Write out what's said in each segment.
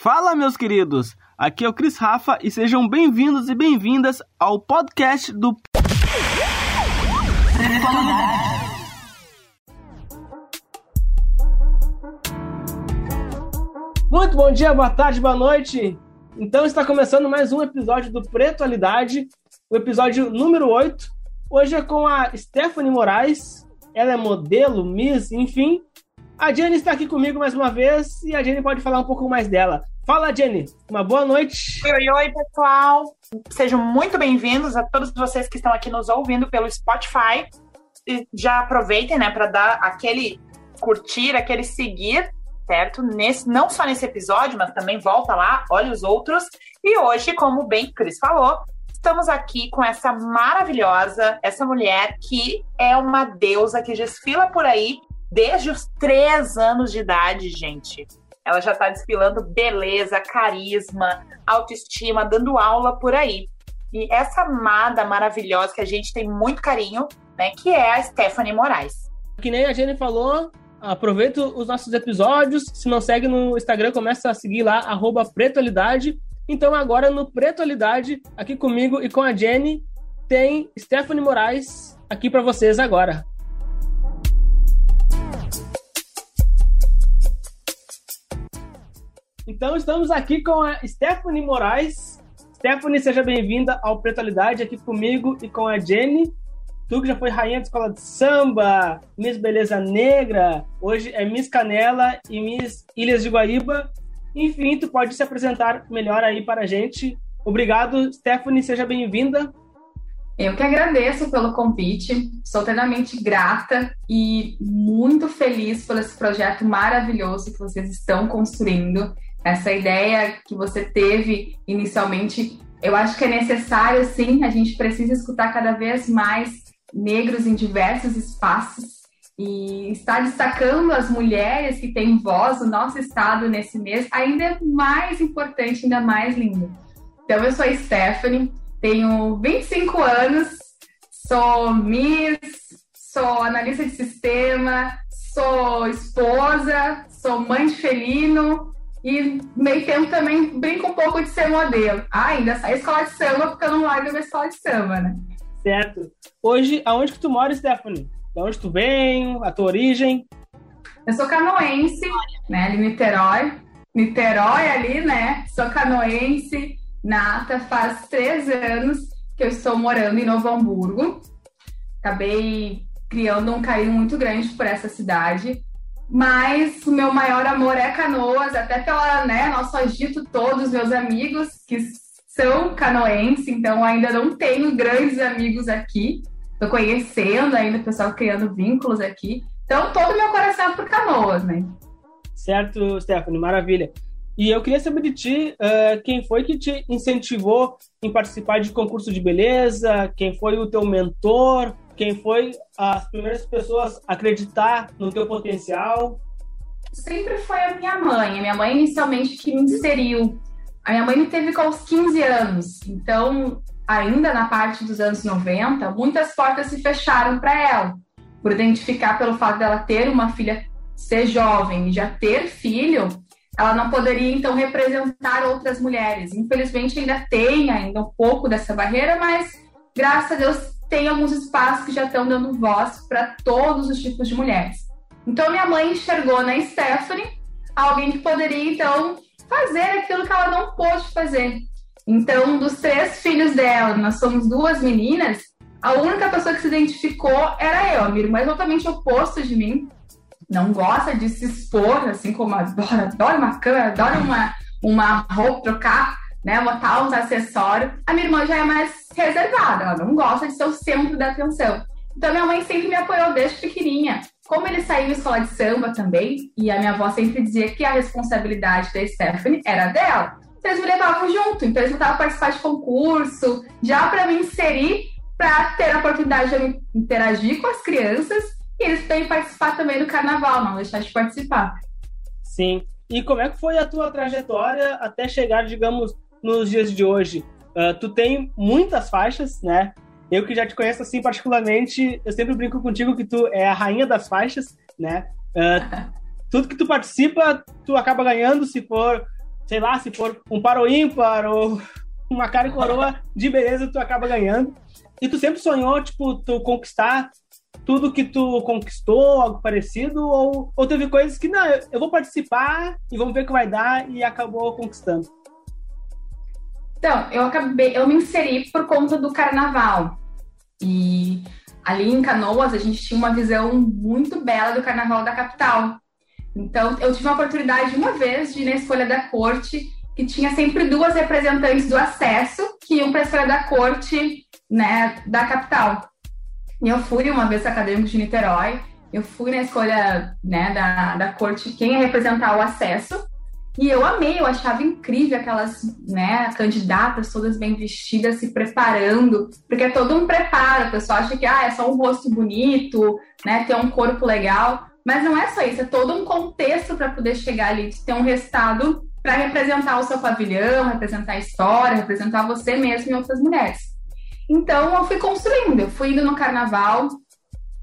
Fala, meus queridos! Aqui é o Cris Rafa e sejam bem-vindos e bem-vindas ao podcast do. Muito bom dia, boa tarde, boa noite. Então está começando mais um episódio do Pretualidade, o episódio número 8. Hoje é com a Stephanie Moraes. Ela é modelo, Miss, enfim, a Jenny está aqui comigo mais uma vez e a Jenny pode falar um pouco mais dela. Fala, Jenny. Uma boa noite. Oi, oi, pessoal. Sejam muito bem-vindos a todos vocês que estão aqui nos ouvindo pelo Spotify. E já aproveitem, né, para dar aquele curtir, aquele seguir, certo? Nesse, não só nesse episódio, mas também volta lá, olha os outros. E hoje, como bem Cris falou, estamos aqui com essa maravilhosa, essa mulher que é uma deusa que desfila por aí desde os três anos de idade, gente. Ela já está desfilando beleza, carisma, autoestima, dando aula por aí. E essa amada maravilhosa que a gente tem muito carinho, né, que é a Stephanie Moraes. Que nem a Jenny falou, aproveita os nossos episódios. Se não segue no Instagram, começa a seguir lá, arroba Pretualidade. Então agora no Pretualidade, aqui comigo e com a Jenny, tem Stephanie Moraes aqui para vocês agora. Então estamos aqui com a Stephanie Moraes. Stephanie, seja bem-vinda ao Pretualidade aqui comigo e com a Jenny. Tu que já foi rainha da escola de samba, Miss Beleza Negra, hoje é Miss Canela e Miss Ilhas de Guaíba. Enfim, tu pode se apresentar melhor aí para a gente. Obrigado, Stephanie, seja bem-vinda. Eu que agradeço pelo convite, sou eternamente grata e muito feliz por esse projeto maravilhoso que vocês estão construindo essa ideia que você teve inicialmente, eu acho que é necessário, sim, a gente precisa escutar cada vez mais negros em diversos espaços e estar destacando as mulheres que têm voz no nosso estado nesse mês ainda é mais importante, ainda mais lindo. Então, eu sou a Stephanie, tenho 25 anos, sou Miss, sou analista de sistema, sou esposa, sou mãe de felino, e meio tempo também brinco um pouco de ser modelo. Ah, ainda sai escola de samba porque eu não largo minha escola de samba, né? Certo. Hoje, aonde que tu mora, Stephanie? De onde tu vem? A tua origem? Eu sou canoense, né? Ali Niterói. Niterói ali, né? Sou canoense, nata. Faz três anos que eu estou morando em Novo Hamburgo. Acabei criando um carinho muito grande por essa cidade mas o meu maior amor é Canoas, até pela, né, nosso agito todos, meus amigos que são canoenses, então ainda não tenho grandes amigos aqui. Estou conhecendo ainda o pessoal criando vínculos aqui. Então, todo meu coração é por Canoas, né? Certo, Stephanie, maravilha. E eu queria saber de ti, uh, quem foi que te incentivou em participar de concurso de beleza? Quem foi o teu mentor? Quem foi as primeiras pessoas a acreditar no teu potencial? Sempre foi a minha mãe. A minha mãe inicialmente que me inseriu. A minha mãe me teve com os 15 anos. Então, ainda na parte dos anos 90, muitas portas se fecharam para ela. Por identificar pelo fato dela ter uma filha ser jovem e já ter filho, ela não poderia então representar outras mulheres. Infelizmente ainda tem ainda um pouco dessa barreira, mas graças a Deus tem alguns espaços que já estão dando voz para todos os tipos de mulheres. Então, minha mãe enxergou na Stephanie alguém que poderia, então, fazer aquilo que ela não pôde fazer. Então, dos três filhos dela, nós somos duas meninas, a única pessoa que se identificou era eu. Minha irmã é totalmente oposto de mim. Não gosta de se expor, assim como adora, adora uma câmera, adora uma, uma roupa, trocar né, botar uns acessórios. A minha irmã já é mais reservada, ela não gosta de ser o centro da atenção. Então minha mãe sempre me apoiou desde pequenininha. Como ele saiu em escola de samba também, e a minha avó sempre dizia que a responsabilidade da Stephanie era dela, então eles me levavam junto. Então eles a participar de concurso, já para me inserir, para ter a oportunidade de interagir com as crianças e eles também participar também do carnaval, não deixar de participar. Sim. E como é que foi a tua trajetória até chegar, digamos, nos dias de hoje? Uh, tu tem muitas faixas, né? Eu que já te conheço assim particularmente, eu sempre brinco contigo que tu é a rainha das faixas, né? Uh, tudo que tu participa, tu acaba ganhando se for sei lá, se for um par ou ímpar ou uma cara e coroa de beleza, tu acaba ganhando. E tu sempre sonhou, tipo, tu conquistar tudo que tu conquistou, algo parecido, ou, ou teve coisas que, não, eu vou participar e vamos ver o que vai dar e acabou conquistando? Então, eu acabei, eu me inseri por conta do carnaval. E ali em Canoas a gente tinha uma visão muito bela do carnaval da capital. Então, eu tive a oportunidade uma vez de ir na escolha da corte, que tinha sempre duas representantes do acesso que iam para a escolha da corte, né, da capital. E eu fui uma vez acadêmico de Niterói, eu fui na escolha né, da, da corte quem ia representar o acesso. E eu amei, eu achava incrível aquelas né, candidatas todas bem vestidas, se preparando, porque é todo um preparo. O pessoal acha que ah, é só um rosto bonito, né, ter um corpo legal. Mas não é só isso, é todo um contexto para poder chegar ali, ter um resultado para representar o seu pavilhão, representar a história, representar você mesmo e outras mulheres. Então eu fui construindo, eu fui indo no carnaval,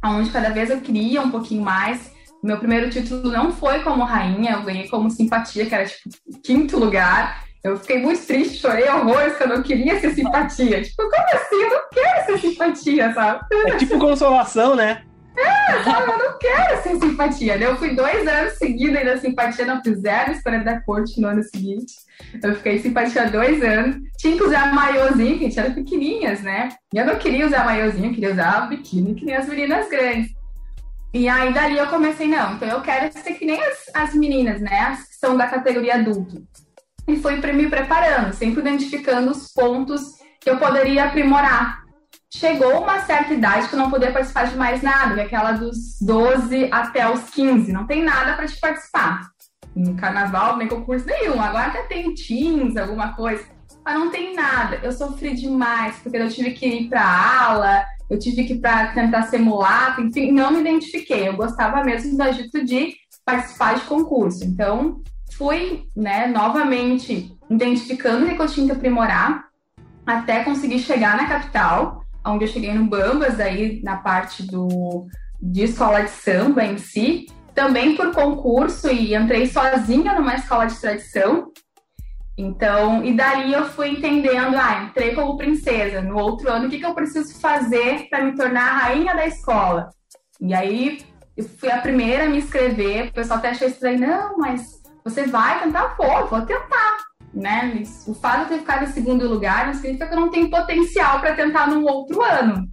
onde cada vez eu queria um pouquinho mais. Meu primeiro título não foi como rainha, eu ganhei como simpatia, que era tipo quinto lugar. Eu fiquei muito triste, chorei horrores quando eu queria ser simpatia. Tipo, como assim? Eu não quero ser simpatia, sabe? É tipo consolação, né? É, eu não quero ser simpatia. Eu fui dois anos seguidos ainda simpatia, não fizeram escolha da corte no ano seguinte. Eu fiquei simpatia dois anos. Tinha que usar maiôzinho, gente era pequenininhas, né? Eu não queria usar maiôzinho, queria usar biquíni, que nem as meninas grandes. E aí, dali eu comecei, não, então eu quero ser que nem as, as meninas, né? As que são da categoria adulto. E fui me preparando, sempre identificando os pontos que eu poderia aprimorar chegou uma certa idade que eu não podia participar de mais nada, aquela dos 12 até os 15, não tem nada para te participar. No carnaval, nem concurso nenhum. Agora até tem teams, alguma coisa, mas não tem nada. Eu sofri demais, porque eu tive que ir para aula, eu tive que ir para tentar ser mulata, enfim, não me identifiquei. Eu gostava mesmo do agito de participar de concurso. Então, fui, né, novamente identificando o que eu tinha que aprimorar até conseguir chegar na capital onde eu cheguei no Bambas, aí na parte do, de escola de samba em si, também por concurso e entrei sozinha numa escola de tradição. Então, e daí eu fui entendendo, ah, entrei como princesa. No outro ano, o que, que eu preciso fazer para me tornar a rainha da escola? E aí eu fui a primeira a me inscrever, o pessoal até achou estranho, não, mas você vai tentar? Pô, vou tentar né? O fato de ter ficado em segundo lugar não significa que eu não tenho potencial para tentar num outro ano.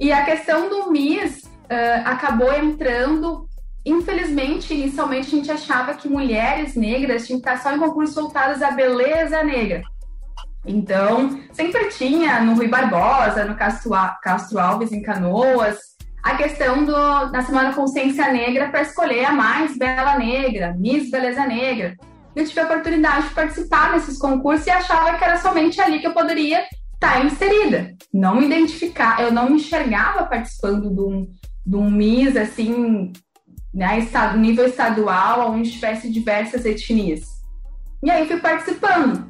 E a questão do MIS uh, acabou entrando. Infelizmente, inicialmente a gente achava que mulheres negras tinham que estar só em concursos voltados à beleza negra. Então, sempre tinha no Rui Barbosa, no Castro, Castro Alves, em Canoas, a questão do, da Semana Consciência Negra para escolher a mais bela negra, Miss Beleza Negra eu tive a oportunidade de participar nesses concursos e achava que era somente ali que eu poderia estar inserida. Não me identificar, eu não me enxergava participando de um, de um MIS, assim, né, estado, nível estadual, onde tivesse diversas etnias. E aí fui participando.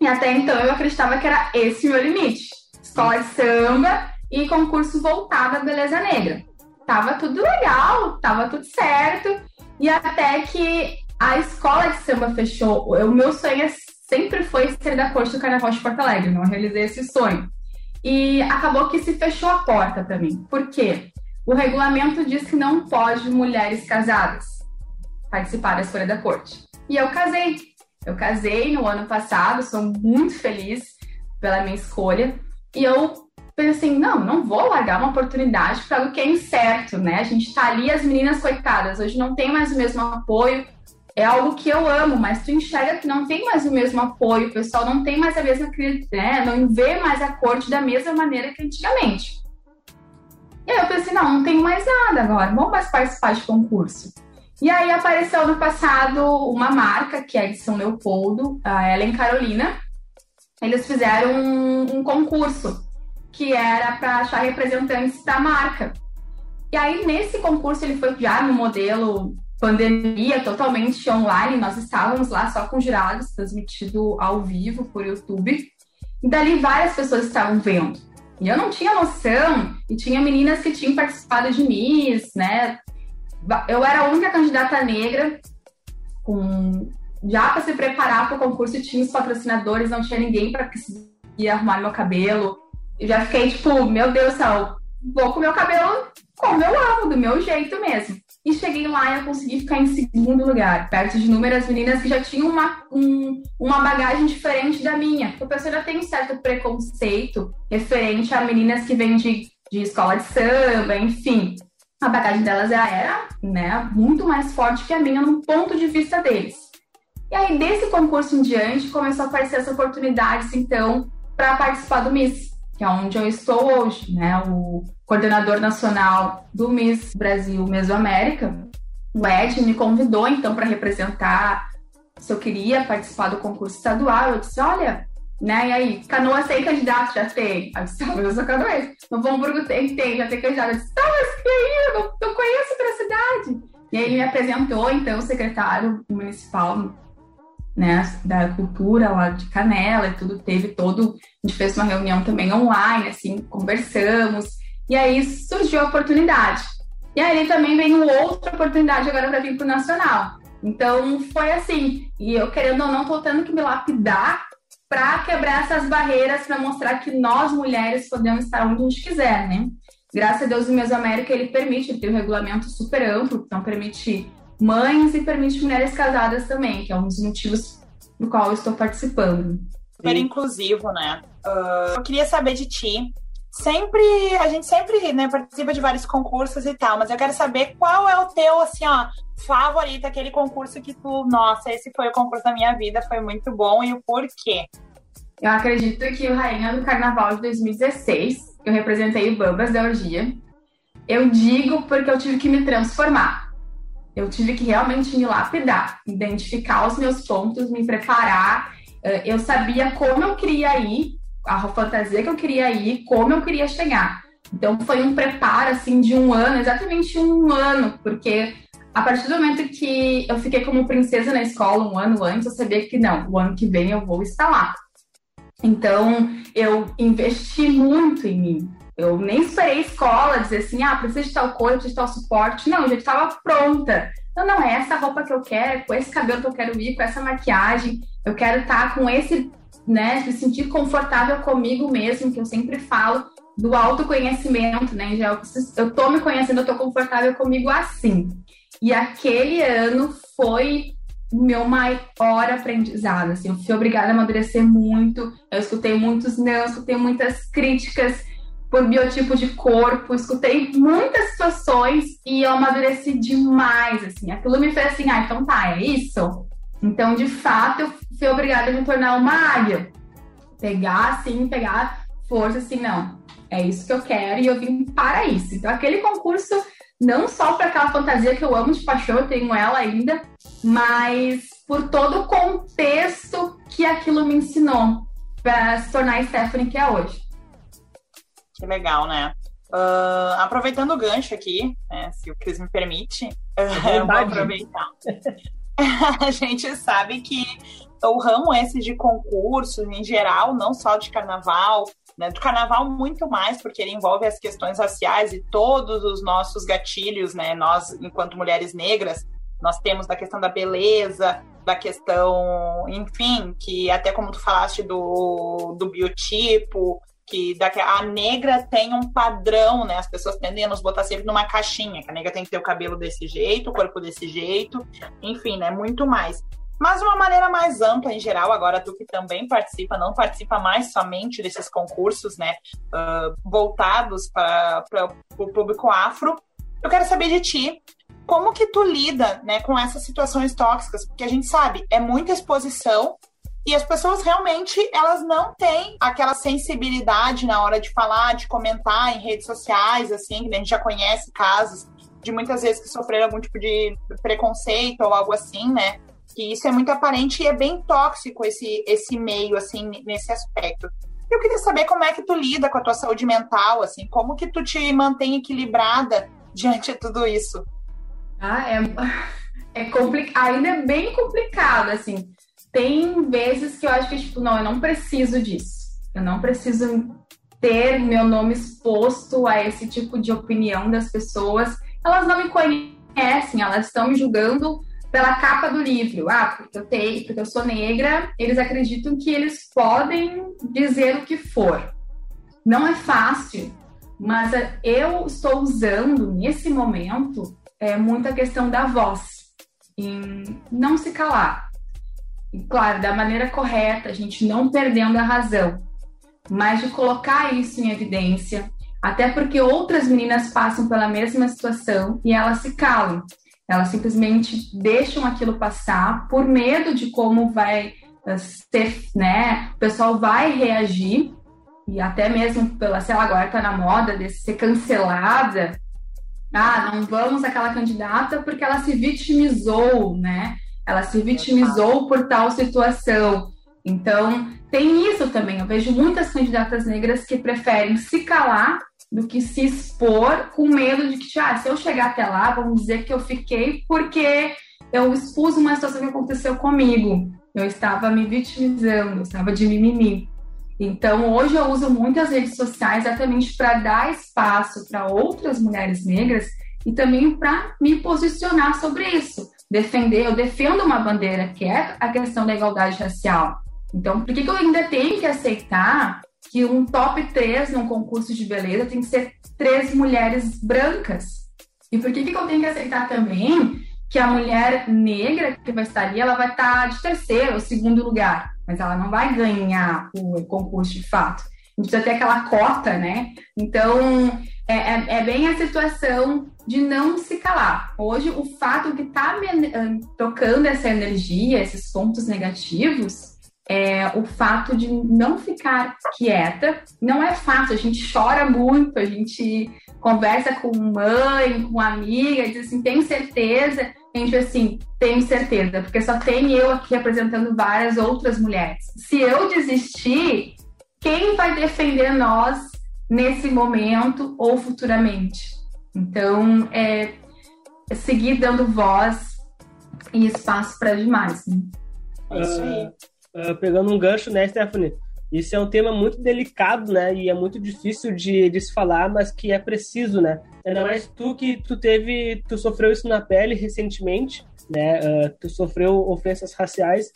E até então eu acreditava que era esse meu limite. Escola de samba e concurso voltado à beleza negra. Tava tudo legal, tava tudo certo. E até que a escola de samba fechou. O meu sonho é sempre foi ser da corte do Carnaval de Porto Alegre, não realizei esse sonho. E acabou que se fechou a porta para mim. Por quê? O regulamento diz que não pode mulheres casadas participar da escolha da corte. E eu casei. Eu casei no ano passado, sou muito feliz pela minha escolha. E eu pensei assim, não, não vou largar uma oportunidade para algo que é incerto, né? A gente tá ali, as meninas coitadas, hoje não tem mais o mesmo apoio, é algo que eu amo, mas tu enxerga que não tem mais o mesmo apoio, o pessoal não tem mais a mesma, né, não vê mais a corte da mesma maneira que antigamente. E aí eu pensei, não, não tenho mais nada agora, vamos mais participar de concurso. E aí apareceu no passado uma marca, que é de São Leopoldo, a Ellen Carolina. Eles fizeram um, um concurso que era para achar representantes da marca. E aí, nesse concurso, ele foi já no modelo pandemia totalmente online, nós estávamos lá só com jurados, transmitido ao vivo por YouTube. E dali várias pessoas estavam vendo. E eu não tinha noção, e tinha meninas que tinham participado de Miss, né? Eu era a única candidata negra com já para se preparar para o concurso tinha os patrocinadores, não tinha ninguém para conseguir arrumar meu cabelo. Eu já fiquei tipo, meu Deus do céu, vou com meu cabelo como eu amo, do meu jeito mesmo. E cheguei lá e eu consegui ficar em segundo lugar, perto de inúmeras meninas que já tinham uma, um, uma bagagem diferente da minha. Porque a pessoa já tem um certo preconceito referente a meninas que vêm de, de escola de samba, enfim. A bagagem delas já era né, muito mais forte que a minha no ponto de vista deles. E aí, desse concurso em diante, começou a aparecer as oportunidades, então, para participar do Miss, que é onde eu estou hoje, né? O coordenador nacional do Miss Brasil Mesoamérica, o Ed, me convidou, então, para representar se eu queria participar do concurso estadual. Eu disse, olha, né? E aí, Canoa tem candidato? Já tem. Eu disse, mas eu sou canoense. Novo Hamburgo tem, tem, já tem candidato. Eu disse, tá, mas que aí? Eu não, não conheço outra cidade. E aí ele me apresentou, então, o secretário municipal né, da cultura lá de Canela e tudo, teve todo, a gente fez uma reunião também online, assim, conversamos, e aí surgiu a oportunidade. E aí também veio outra oportunidade agora para vir para o Nacional. Então foi assim, e eu querendo ou não, tô tendo que me lapidar para quebrar essas barreiras, para mostrar que nós mulheres podemos estar onde a gente quiser, né? Graças a Deus o Mesoamérica ele permite, ele tem um regulamento super amplo, então permite mães e permite mulheres casadas também, que é um dos motivos do qual eu estou participando. Super inclusivo, né? Uh, eu queria saber de ti. Sempre, a gente sempre né, participa de vários concursos e tal, mas eu quero saber qual é o teu, assim, ó, favorito, aquele concurso que tu, nossa, esse foi o concurso da minha vida, foi muito bom e o porquê. Eu acredito que o Rainha do Carnaval de 2016, eu representei o Bambas da Orgia. Eu digo porque eu tive que me transformar. Eu tive que realmente me lapidar, identificar os meus pontos, me preparar. Eh, eu sabia como eu queria ir, a fantasia que eu queria ir, como eu queria chegar. Então foi um preparo assim de um ano, exatamente um ano, porque a partir do momento que eu fiquei como princesa na escola um ano antes, eu sabia que não, o ano que vem eu vou estar lá. Então eu investi muito em mim. Eu nem esperei escola dizer assim, ah, preciso de tal coisa, preciso de tal suporte. Não, eu já estava pronta. Não, não, é essa roupa que eu quero, com esse cabelo que eu quero ir, com essa maquiagem. Eu quero estar tá com esse, né, me sentir confortável comigo mesmo, que eu sempre falo do autoconhecimento, né? Já eu, eu tô me conhecendo, eu tô confortável comigo assim. E aquele ano foi o meu maior aprendizado, assim, eu fui obrigada a amadurecer muito, eu escutei muitos não, escutei muitas críticas, por biotipo de corpo, escutei muitas situações e eu amadureci demais, assim. Aquilo me fez assim, ah, então tá, é isso? Então, de fato, eu fui obrigada a me tornar uma águia. Pegar, assim, pegar força, assim, não, é isso que eu quero e eu vim para isso. Então, aquele concurso, não só para aquela fantasia que eu amo de paixão, eu tenho ela ainda, mas por todo o contexto que aquilo me ensinou para se tornar a Stephanie que é hoje. Que legal, né? Uh, aproveitando o gancho aqui, né, se o Cris me permite, é eu vou aproveitar. a gente sabe que o ramo esse de concursos, em geral, não só de carnaval, né, do carnaval muito mais, porque ele envolve as questões raciais e todos os nossos gatilhos, né, nós, enquanto mulheres negras, nós temos da questão da beleza, da questão, enfim, que até como tu falaste do, do biotipo, que a negra tem um padrão, né? As pessoas tendem a nos botar sempre numa caixinha, que a negra tem que ter o cabelo desse jeito, o corpo desse jeito, enfim, né? Muito mais. Mas de uma maneira mais ampla em geral, agora tu que também participa, não participa mais somente desses concursos, né? Uh, voltados para o público afro. Eu quero saber de ti, como que tu lida, né, com essas situações tóxicas? Porque a gente sabe, é muita exposição e as pessoas realmente, elas não têm aquela sensibilidade na hora de falar, de comentar em redes sociais, assim, que a gente já conhece casos de muitas vezes que sofreram algum tipo de preconceito ou algo assim, né? Que isso é muito aparente e é bem tóxico esse, esse meio, assim, nesse aspecto. Eu queria saber como é que tu lida com a tua saúde mental, assim, como que tu te mantém equilibrada diante de tudo isso? Ah, é, é complicado, ainda é bem complicado, assim tem vezes que eu acho que, tipo, não, eu não preciso disso. Eu não preciso ter meu nome exposto a esse tipo de opinião das pessoas. Elas não me conhecem, elas estão me julgando pela capa do livro. Ah, porque eu tenho, porque eu sou negra, eles acreditam que eles podem dizer o que for. Não é fácil, mas eu estou usando nesse momento é, muita questão da voz, em não se calar. E, claro, da maneira correta, a gente não perdendo a razão, mas de colocar isso em evidência, até porque outras meninas passam pela mesma situação e elas se calam. Elas simplesmente deixam aquilo passar por medo de como vai eh, ser, né? O pessoal vai reagir e até mesmo pela, sei lá, agora tá na moda de ser cancelada. Ah, não vamos aquela candidata porque ela se vitimizou, né? Ela se vitimizou por tal situação. Então, tem isso também. Eu vejo muitas candidatas negras que preferem se calar do que se expor com medo de que, ah, se eu chegar até lá, vão dizer que eu fiquei porque eu expus uma situação que aconteceu comigo. Eu estava me vitimizando, eu estava de mimimi. Então, hoje eu uso muitas redes sociais exatamente para dar espaço para outras mulheres negras e também para me posicionar sobre isso. Defender, eu defendo uma bandeira que é a questão da igualdade racial. Então, por que, que eu ainda tenho que aceitar que um top 3 num concurso de beleza tem que ser três mulheres brancas? E por que, que eu tenho que aceitar também que a mulher negra que vai estar ali, ela vai estar de terceiro ou segundo lugar, mas ela não vai ganhar o concurso de fato. Gente precisa ter aquela cota, né? Então, é, é, é bem a situação de não se calar. Hoje, o fato que está tocando essa energia, esses pontos negativos, é, o fato de não ficar quieta. Não é fácil, a gente chora muito, a gente conversa com mãe, com amiga, diz assim, tem certeza? A gente assim, tenho certeza, porque só tem eu aqui representando várias outras mulheres. Se eu desistir, quem vai defender nós nesse momento ou futuramente? Então, é, é seguir dando voz e espaço para demais. Né? É isso aí uh, pegando um gancho, né, Stephanie? Isso é um tema muito delicado, né? E é muito difícil de, de se falar, mas que é preciso, né? Ainda mais tu que tu teve, tu sofreu isso na pele recentemente, né? Uh, tu sofreu ofensas raciais.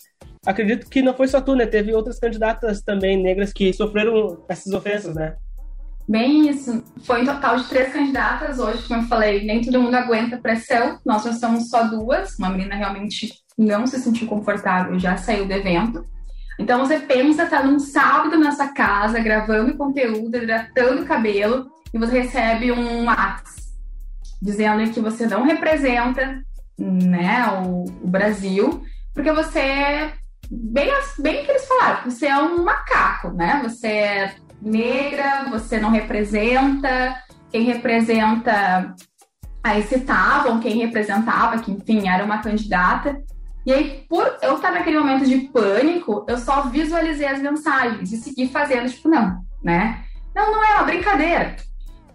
Acredito que não foi só tu, né? Teve outras candidatas também negras que sofreram essas ofensas, né? Bem isso. Foi um total de três candidatas hoje, como eu falei, nem todo mundo aguenta pressão. Nós já somos só duas. Uma menina realmente não se sentiu confortável, já saiu do evento. Então você pensa, tá num sábado na sua casa, gravando conteúdo, hidratando o cabelo, e você recebe um WhatsApp dizendo que você não representa né, o, o Brasil, porque você bem, bem que eles falaram, você é um macaco, né? Você é negra, você não representa, quem representa aí citavam quem representava, que enfim era uma candidata, e aí, por eu estar naquele momento de pânico, eu só visualizei as mensagens e segui fazendo, tipo, não, né? Não, não é uma brincadeira.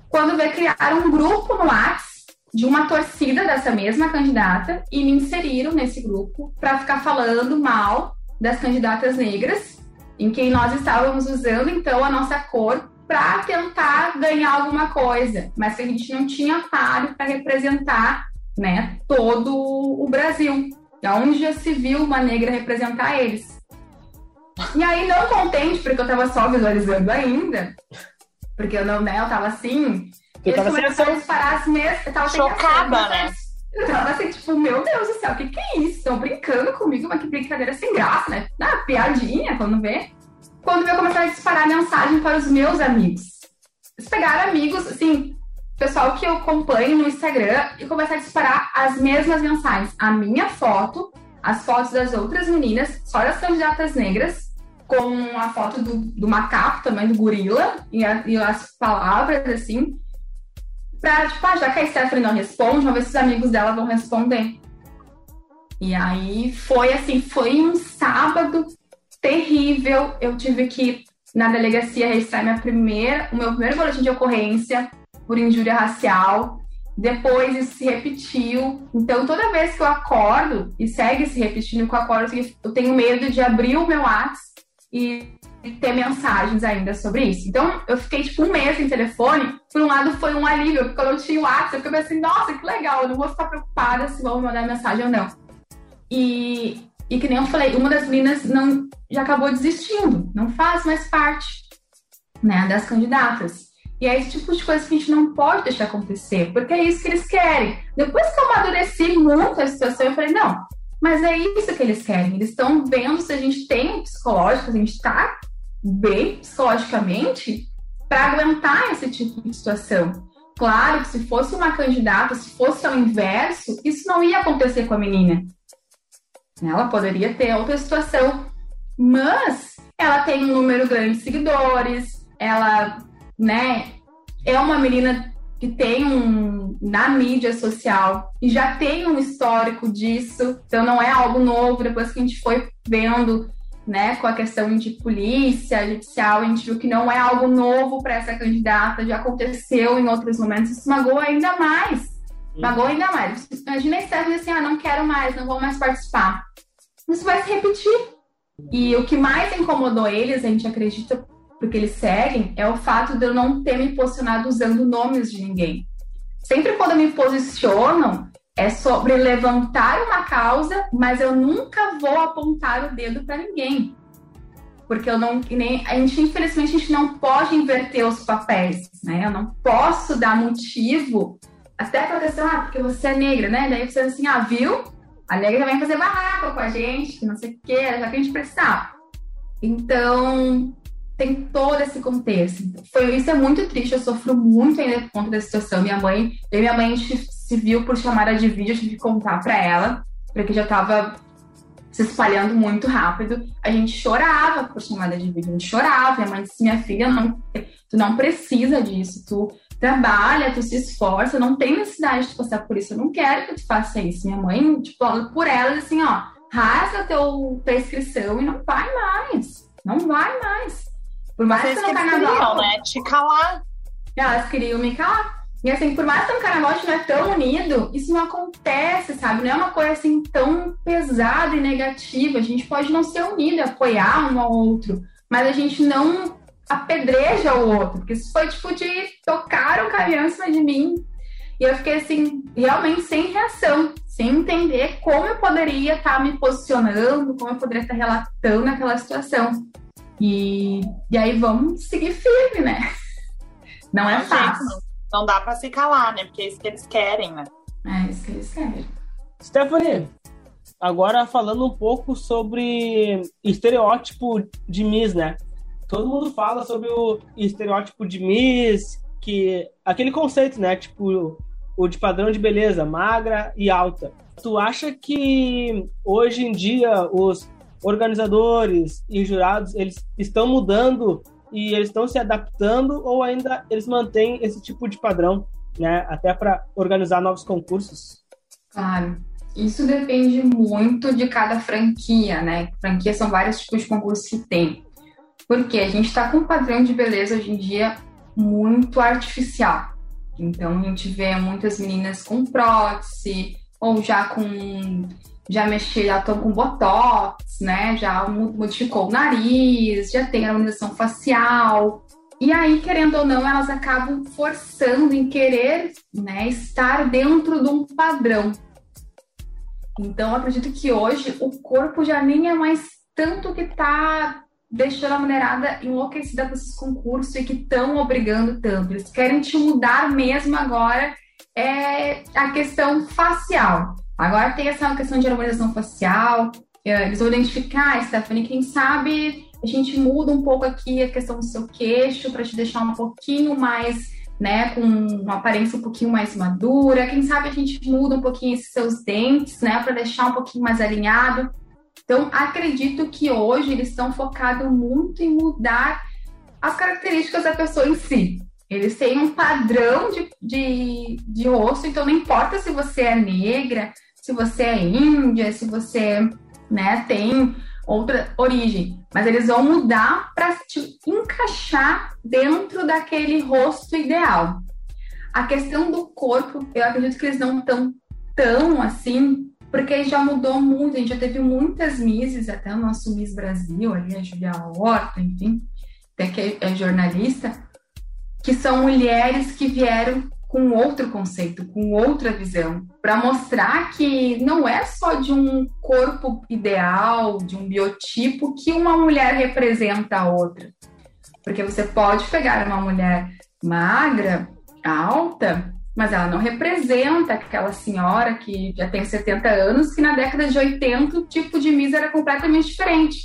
Quando veio criar um grupo no WhatsApp de uma torcida dessa mesma candidata e me inseriram nesse grupo para ficar falando mal das candidatas negras, em quem nós estávamos usando então a nossa cor para tentar ganhar alguma coisa, mas que a gente não tinha páreo para representar, né, todo o Brasil. Onde já se viu uma negra representar eles. E aí, não contente, porque eu tava só visualizando ainda, porque eu não, né, eu tava assim. Eu tava a disparar as mesmas. Eu tava Chocada, né? Eu tava assim, tipo, meu Deus do céu, o que, que é isso? Estão brincando comigo, mas que brincadeira sem graça, né? Ah, piadinha, quando vê. Quando eu começar a disparar mensagem para os meus amigos. Eles pegaram amigos, assim, pessoal que eu acompanho no Instagram e começar a disparar as mesmas mensagens. A minha foto, as fotos das outras meninas, só das candidatas negras, com a foto do, do macaco também, do gorila, e, a, e as palavras, assim, pra, tipo, ah, já que a Stephanie não responde, vamos ver se os amigos dela vão responder. E aí foi assim, foi um sábado terrível. Eu tive que na delegacia registrar minha primeira, o meu primeiro boletim de ocorrência por injúria racial. Depois isso se repetiu. Então, toda vez que eu acordo e segue se repetindo que eu acordo, eu tenho medo de abrir o meu WhatsApp e ter mensagens ainda sobre isso. Então, eu fiquei tipo um mês sem telefone. Por um lado, foi um alívio, porque quando eu tinha o WhatsApp, eu fiquei assim, nossa, que legal, eu não vou ficar preocupada se vão mandar mensagem ou não. E, e que nem eu falei, uma das meninas não, já acabou desistindo, não faz mais parte né, das candidatas. E é esse tipo de coisa que a gente não pode deixar acontecer, porque é isso que eles querem. Depois que eu amadureci muito a situação, eu falei, não, mas é isso que eles querem. Eles estão vendo se a gente tem psicológico, se a gente está bem psicologicamente para aguentar esse tipo de situação. Claro que se fosse uma candidata, se fosse ao inverso, isso não ia acontecer com a menina. Ela poderia ter outra situação, mas ela tem um número grande de seguidores, ela, né, é uma menina que tem um na mídia social e já tem um histórico disso, então não é algo novo. Depois que a gente foi vendo, né, com a questão de polícia judicial, a gente viu que não é algo novo para essa candidata, já aconteceu em outros momentos. Isso magoa ainda mais. Magoa ainda mais. Imagina esse dizer assim, ah, não quero mais, não vou mais participar. Isso vai se repetir. E o que mais incomodou eles, a gente acredita, porque eles seguem, é o fato de eu não ter me posicionado usando nomes de ninguém. Sempre quando me posicionam, é sobre levantar uma causa, mas eu nunca vou apontar o dedo para ninguém. Porque eu não. Nem, a gente, infelizmente, a gente não pode inverter os papéis, né? Eu não posso dar motivo até para questão, ah, porque você é negra, né? Daí você assim, ah, viu? A negra vem fazer barraco com a gente, não sei o quê, já que a gente precisava. Então, tem todo esse contexto. Foi, isso é muito triste, eu sofro muito ainda por conta da situação. Minha mãe, minha mãe, se viu por chamada de vídeo, eu tive que contar para ela, porque já tava se espalhando muito rápido. A gente chorava por chamada de vídeo, a gente chorava. Minha mãe disse: Minha filha, não, tu não precisa disso, tu trabalha, tu se esforça, não tem necessidade de passar por isso. Eu não quero que tu faça isso. Minha mãe, tipo, por ela, assim, ó, rasga teu, tua inscrição e não vai mais. Não vai mais. Por mais Vocês que no carnaval. Queriam, né? Te calar. Elas queriam me calar. E assim, por mais que o carnaval estiver tão unido, isso não acontece, sabe? Não é uma coisa assim tão pesada e negativa. A gente pode não ser unido, apoiar um ao outro, mas a gente não apedreja o outro. Porque isso foi tipo de tocar o caminhão em cima de mim. E eu fiquei assim, realmente sem reação, sem entender como eu poderia estar me posicionando, como eu poderia estar relatando aquela situação. E, e aí vamos seguir firme, né? Não é fácil. Não, dá para se calar, né? Porque é isso que eles querem, né? É isso que eles querem. Stephanie, agora falando um pouco sobre estereótipo de Miss, né? Todo mundo fala sobre o estereótipo de Miss, que aquele conceito, né? Tipo, o de padrão de beleza, magra e alta. Tu acha que hoje em dia os organizadores e jurados eles estão mudando e eles estão se adaptando ou ainda eles mantêm esse tipo de padrão, né? Até para organizar novos concursos? Claro. Isso depende muito de cada franquia, né? Franquia são vários tipos de concursos que tem. Porque a gente está com um padrão de beleza hoje em dia muito artificial. Então a gente vê muitas meninas com prótese ou já com já mexeu, já estão com botox, né? Já modificou o nariz, já tem harmonização facial. E aí, querendo ou não, elas acabam forçando em querer né, estar dentro de um padrão. Então, acredito que hoje o corpo já nem é mais tanto que está deixando a mulherada enlouquecida com esses concursos e que estão obrigando tanto. Eles querem te mudar mesmo agora é a questão facial. Agora tem essa questão de harmonização facial, é, eles vão identificar, Stephanie, quem sabe a gente muda um pouco aqui a questão do seu queixo para te deixar um pouquinho mais, né, com uma aparência um pouquinho mais madura. Quem sabe a gente muda um pouquinho esses seus dentes, né, para deixar um pouquinho mais alinhado. Então, acredito que hoje eles estão focados muito em mudar as características da pessoa em si. Eles têm um padrão de, de, de rosto, então não importa se você é negra, se você é índia, se você né, tem outra origem, mas eles vão mudar para te encaixar dentro daquele rosto ideal. A questão do corpo, eu acredito que eles não estão tão assim, porque já mudou muito, a gente já teve muitas misses, até o nosso Miss Brasil, ali a Julia Horta, enfim, até que é jornalista, que são mulheres que vieram com outro conceito, com outra visão, para mostrar que não é só de um corpo ideal, de um biotipo que uma mulher representa a outra. Porque você pode pegar uma mulher magra, alta, mas ela não representa aquela senhora que já tem 70 anos, que na década de 80 o tipo de misa era completamente diferente.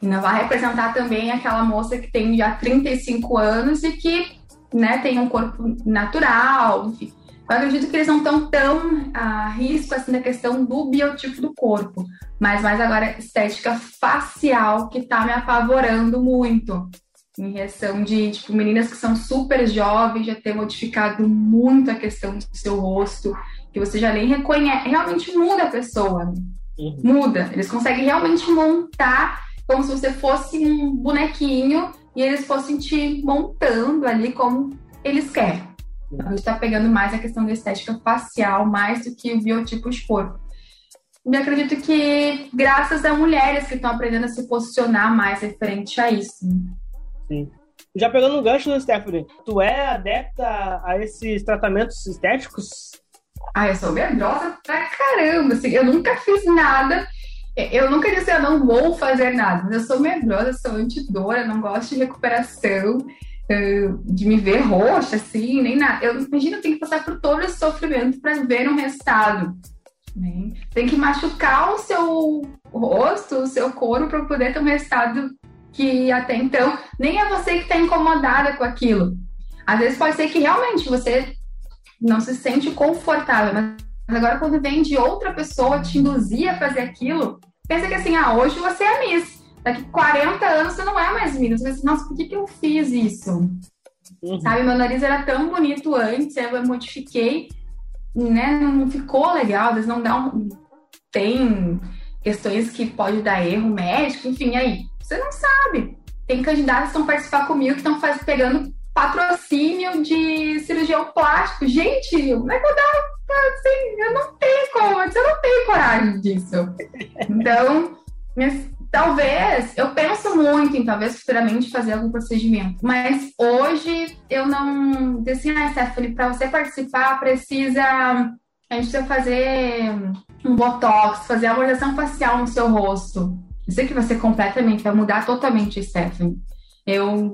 E não vai representar também aquela moça que tem já 35 anos e que né, tem um corpo natural, enfim. Eu acredito que eles não estão tão a risco assim da questão do biotipo do corpo, mas mais agora estética facial que está me apavorando muito. Em reação de tipo meninas que são super jovens, já ter modificado muito a questão do seu rosto, que você já nem reconhece, realmente muda a pessoa. Uhum. Muda. Eles conseguem realmente montar como se você fosse um bonequinho e eles fossem te montando ali como eles querem. Então, a gente está pegando mais a questão da estética facial, mais do que o biotipo de corpo. E acredito que graças a mulheres que estão aprendendo a se posicionar mais referente a isso. Sim. Já pegando um gancho, né, Stephanie? Tu é adepta a esses tratamentos estéticos? Ah, eu sou medrosa pra caramba. Assim, eu nunca fiz nada eu nunca disse eu não vou fazer nada, mas eu sou medrosa, sou antidora, não gosto de recuperação, de me ver roxa, assim, nem nada. Eu imagino, eu tenho que passar por todo esse sofrimento para ver um resultado. Né? Tem que machucar o seu rosto, o seu corpo para poder ter um resultado que até então nem é você que está incomodada com aquilo. Às vezes pode ser que realmente você não se sente confortável, mas mas agora, quando vem de outra pessoa te induzir a fazer aquilo, pensa que assim, ah, hoje você é Miss. Daqui 40 anos você não é mais Miss. Você pensa, nossa, por que, que eu fiz isso? Uhum. Sabe, meu nariz era tão bonito antes, eu modifiquei, né? Não ficou legal, às vezes não dá um. Tem questões que pode dar erro médico, enfim, aí. Você não sabe. Tem candidatos que estão participando comigo que estão pegando patrocínio de cirurgião plástico. Gente, como é assim, eu não tenho como, eu não tenho coragem disso. Então, talvez, eu penso muito em talvez futuramente fazer algum procedimento, mas hoje eu não. Assim, ah, Stephanie, para você participar, precisa. A gente precisa fazer um botox, fazer a harmonização facial no seu rosto. Eu sei que vai ser completamente, vai mudar totalmente, Stephanie. Eu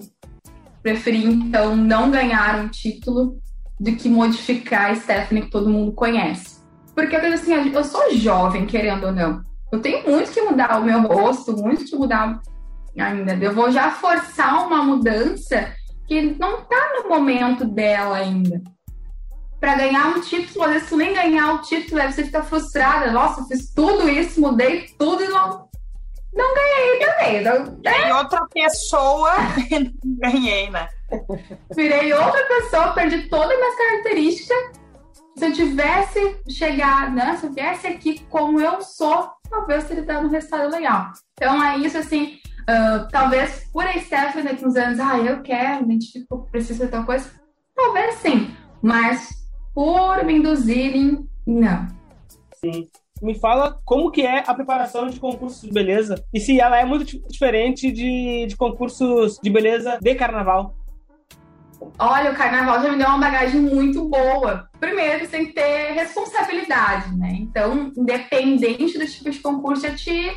preferi, então, não ganhar um título do que modificar a Stephanie que todo mundo conhece. Porque eu assim, eu sou jovem, querendo ou não. Eu tenho muito que mudar o meu rosto, muito que mudar ainda. Eu vou já forçar uma mudança que não tá no momento dela ainda. Para ganhar um título, às vezes nem ganhar o título, aí você fica frustrada. Nossa, fiz tudo isso, mudei tudo e não, não ganhei também. Não, né? outra pessoa ganhei, né? Virei outra pessoa, perdi todas as minhas características. Se eu tivesse chegado, né? Se eu viesse aqui como eu sou, talvez teria dado um resultado legal. Então é isso, assim. Uh, talvez por a Stephanie daqui uns anos, ah, eu quero, identifico, preciso de tal coisa. Talvez sim, mas por me induzirem, não. Sim me fala como que é a preparação de concursos de beleza e se ela é muito diferente de, de concursos de beleza de carnaval. Olha, o carnaval já me deu uma bagagem muito boa. Primeiro, você tem que ter responsabilidade, né? Então, independente do tipo de concurso, já te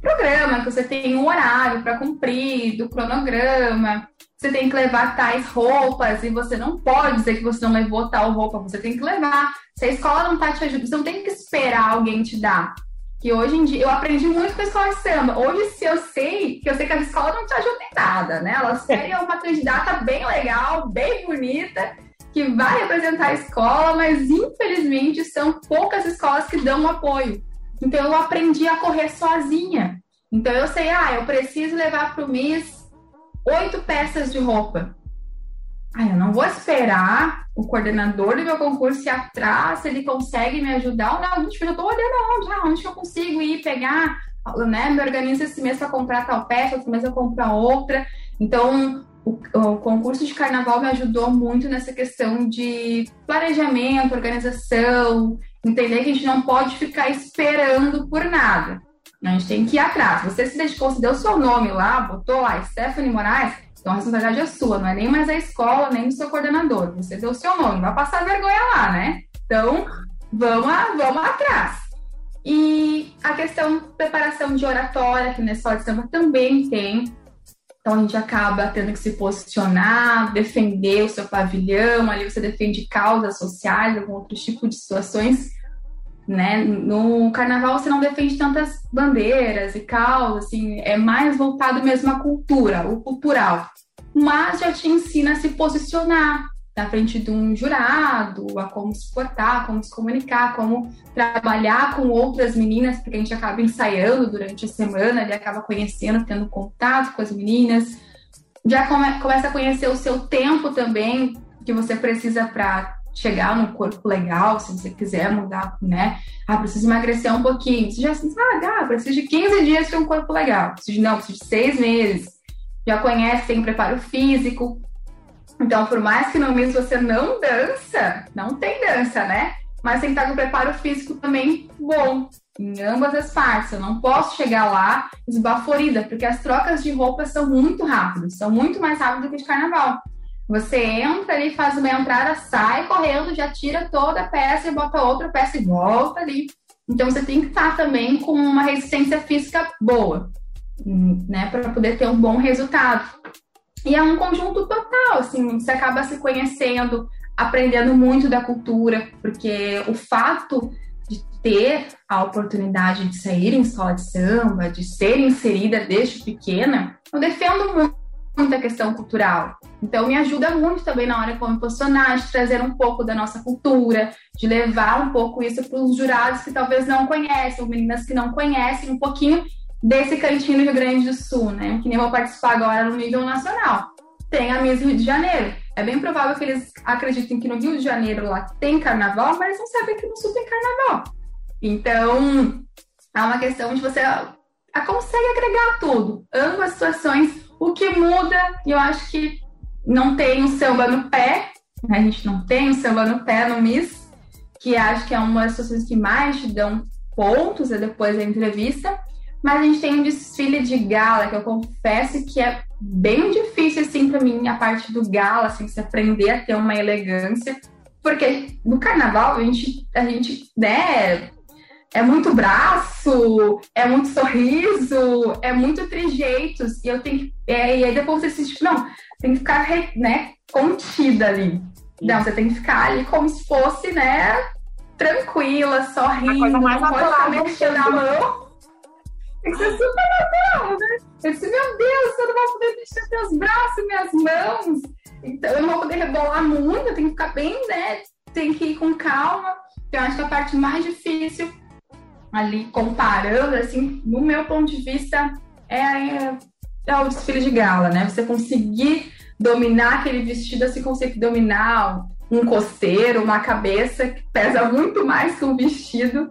programa, que você tem um horário para cumprir, do cronograma, você tem que levar tais roupas e você não pode dizer que você não levou tal roupa, você tem que levar. Se a escola não tá te ajudando, você não tem que esperar alguém te dar. Que hoje em dia, eu aprendi muito com a escola de samba. Hoje, se eu sei, que eu sei que a escola não te ajuda em nada, né? Elas querem uma candidata bem legal, bem bonita, que vai representar a escola, mas infelizmente são poucas escolas que dão apoio. Então eu aprendi a correr sozinha. Então eu sei, ah, eu preciso levar para o Miss oito peças de roupa. Ah, eu não vou esperar o coordenador do meu concurso ir atrás, se ele consegue me ajudar ou não. Eu tô olhando onde, ah, onde eu consigo ir pegar, né? Me organizo esse mês para comprar tal peça, esse mês eu compro outra. Então, o, o, concurso de carnaval me ajudou muito nessa questão de planejamento, organização, entender que a gente não pode ficar esperando por nada. A gente tem que ir atrás. Você se dedicou, se deu seu nome lá, botou lá Stephanie Moraes, Então a responsabilidade é sua, não é nem mais da escola, nem do seu coordenador. Você deu o seu nome, vai passar vergonha lá, né? Então, vamos, vamos atrás. E a questão de preparação de oratória, que na escola de samba também tem. Então a gente acaba tendo que se posicionar, defender o seu pavilhão, ali você defende causas sociais, algum outro tipo de situações. Né? No carnaval você não defende tantas bandeiras e causas, assim, é mais voltado mesmo à cultura, o cultural. Mas já te ensina a se posicionar, na frente de um jurado, a como se portar, como se comunicar, como trabalhar com outras meninas, porque a gente acaba ensaiando durante a semana, ele acaba conhecendo, tendo contato com as meninas, já come, começa a conhecer o seu tempo também, que você precisa para chegar no corpo legal, se você quiser mudar, né? Ah, preciso emagrecer um pouquinho. Você já assim, ah, dá, preciso de 15 dias para um corpo legal. Preciso de, não, preciso de seis meses. Já conhece, tem preparo físico, então, por mais que no mês você não dança, não tem dança, né? Mas tem que estar com preparo físico também bom, em ambas as partes. Eu não posso chegar lá esbaforida, porque as trocas de roupas são muito rápidas, são muito mais rápidas do que de carnaval. Você entra ali, faz uma entrada, sai correndo, já tira toda a peça e bota outra peça e volta ali. Então você tem que estar também com uma resistência física boa, né, para poder ter um bom resultado. E é um conjunto total, assim, você acaba se conhecendo, aprendendo muito da cultura, porque o fato de ter a oportunidade de sair em escola de samba, de ser inserida desde pequena, eu defendo muito, muito a questão cultural. Então, me ajuda muito também na hora como posicionar, de trazer um pouco da nossa cultura, de levar um pouco isso para os jurados que talvez não conhecem, ou meninas que não conhecem um pouquinho desse cantinho no Rio Grande do Sul, né? Que nem vou participar agora no nível nacional. Tem a Miss Rio de Janeiro. É bem provável que eles acreditem que no Rio de Janeiro lá tem carnaval, mas não sabem que no Sul tem carnaval. Então, é uma questão de você consegue agregar tudo, ambas situações. O que muda, eu acho que não tem um samba no pé, né? a gente não tem um samba no pé no Miss, que acho que é uma das situações que mais te dão pontos né, depois da entrevista. Mas a gente tem um desfile de gala que eu confesso que é bem difícil, assim, para mim, a parte do gala, assim, se aprender a ter uma elegância. Porque no carnaval a gente, a gente, né, é muito braço, é muito sorriso, é muito trejeitos. E eu tenho que. É, e aí depois você se. Não, tem que ficar, né, contida ali. Não, você tem que ficar ali como se fosse, né, tranquila, sorrindo. A coisa mais não pode mexer na mão. Tem que ser super natural, né? Eu disse, meu Deus, eu não vou poder mexer meus braços, minhas mãos. Então, eu não vou poder rebolar muito, eu tenho que ficar bem, né? Tem que ir com calma. Eu acho que a parte mais difícil, ali comparando, assim, no meu ponto de vista, é, é, é o desfile de gala, né? Você conseguir dominar aquele vestido, assim, conseguir dominar um costeiro, uma cabeça que pesa muito mais que um vestido,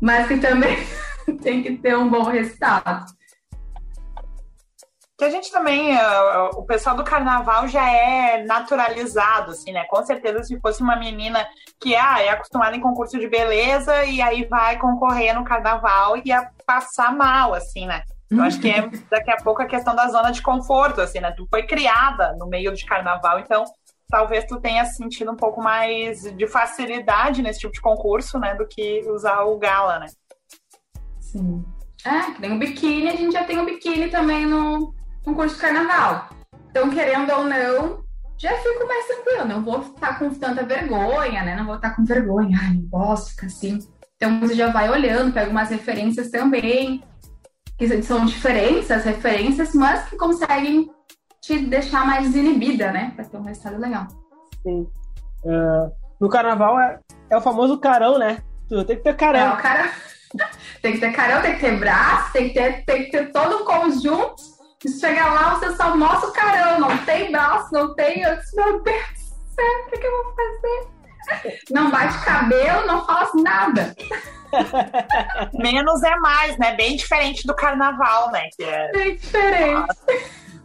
mas que também tem que ter um bom resultado. Que a gente também, uh, o pessoal do carnaval já é naturalizado, assim, né? Com certeza, se fosse uma menina que ah, é acostumada em concurso de beleza e aí vai concorrer no carnaval e ia passar mal, assim, né? Eu acho que é daqui a pouco a questão da zona de conforto, assim, né? Tu foi criada no meio de carnaval, então talvez tu tenha sentido um pouco mais de facilidade nesse tipo de concurso, né? Do que usar o gala, né? Sim. É, que nem o biquíni, a gente já tem o biquíni também no, no curso de carnaval. Então, querendo ou não, já fico mais tranquila. Não vou estar com tanta vergonha, né? Não vou estar com vergonha. Ai, não posso ficar assim. Então, você já vai olhando, pega umas referências também, que são diferentes as referências, mas que conseguem te deixar mais desinibida, né? Pra ter um resultado legal. Sim. Uh, no carnaval é, é o famoso carão, né? Tu tem que ter carão. É, o cara... tem que ter carão, tem que ter braço, tem que ter, tem que ter todo um conjunto. Chegar lá, você só mostra o carão, não tem braço, não tem. Eu disse, meu Deus do céu, o que, que eu vou fazer? Não bate cabelo, não faz nada. Menos é mais, né? Bem diferente do carnaval, né? Que é... Bem diferente.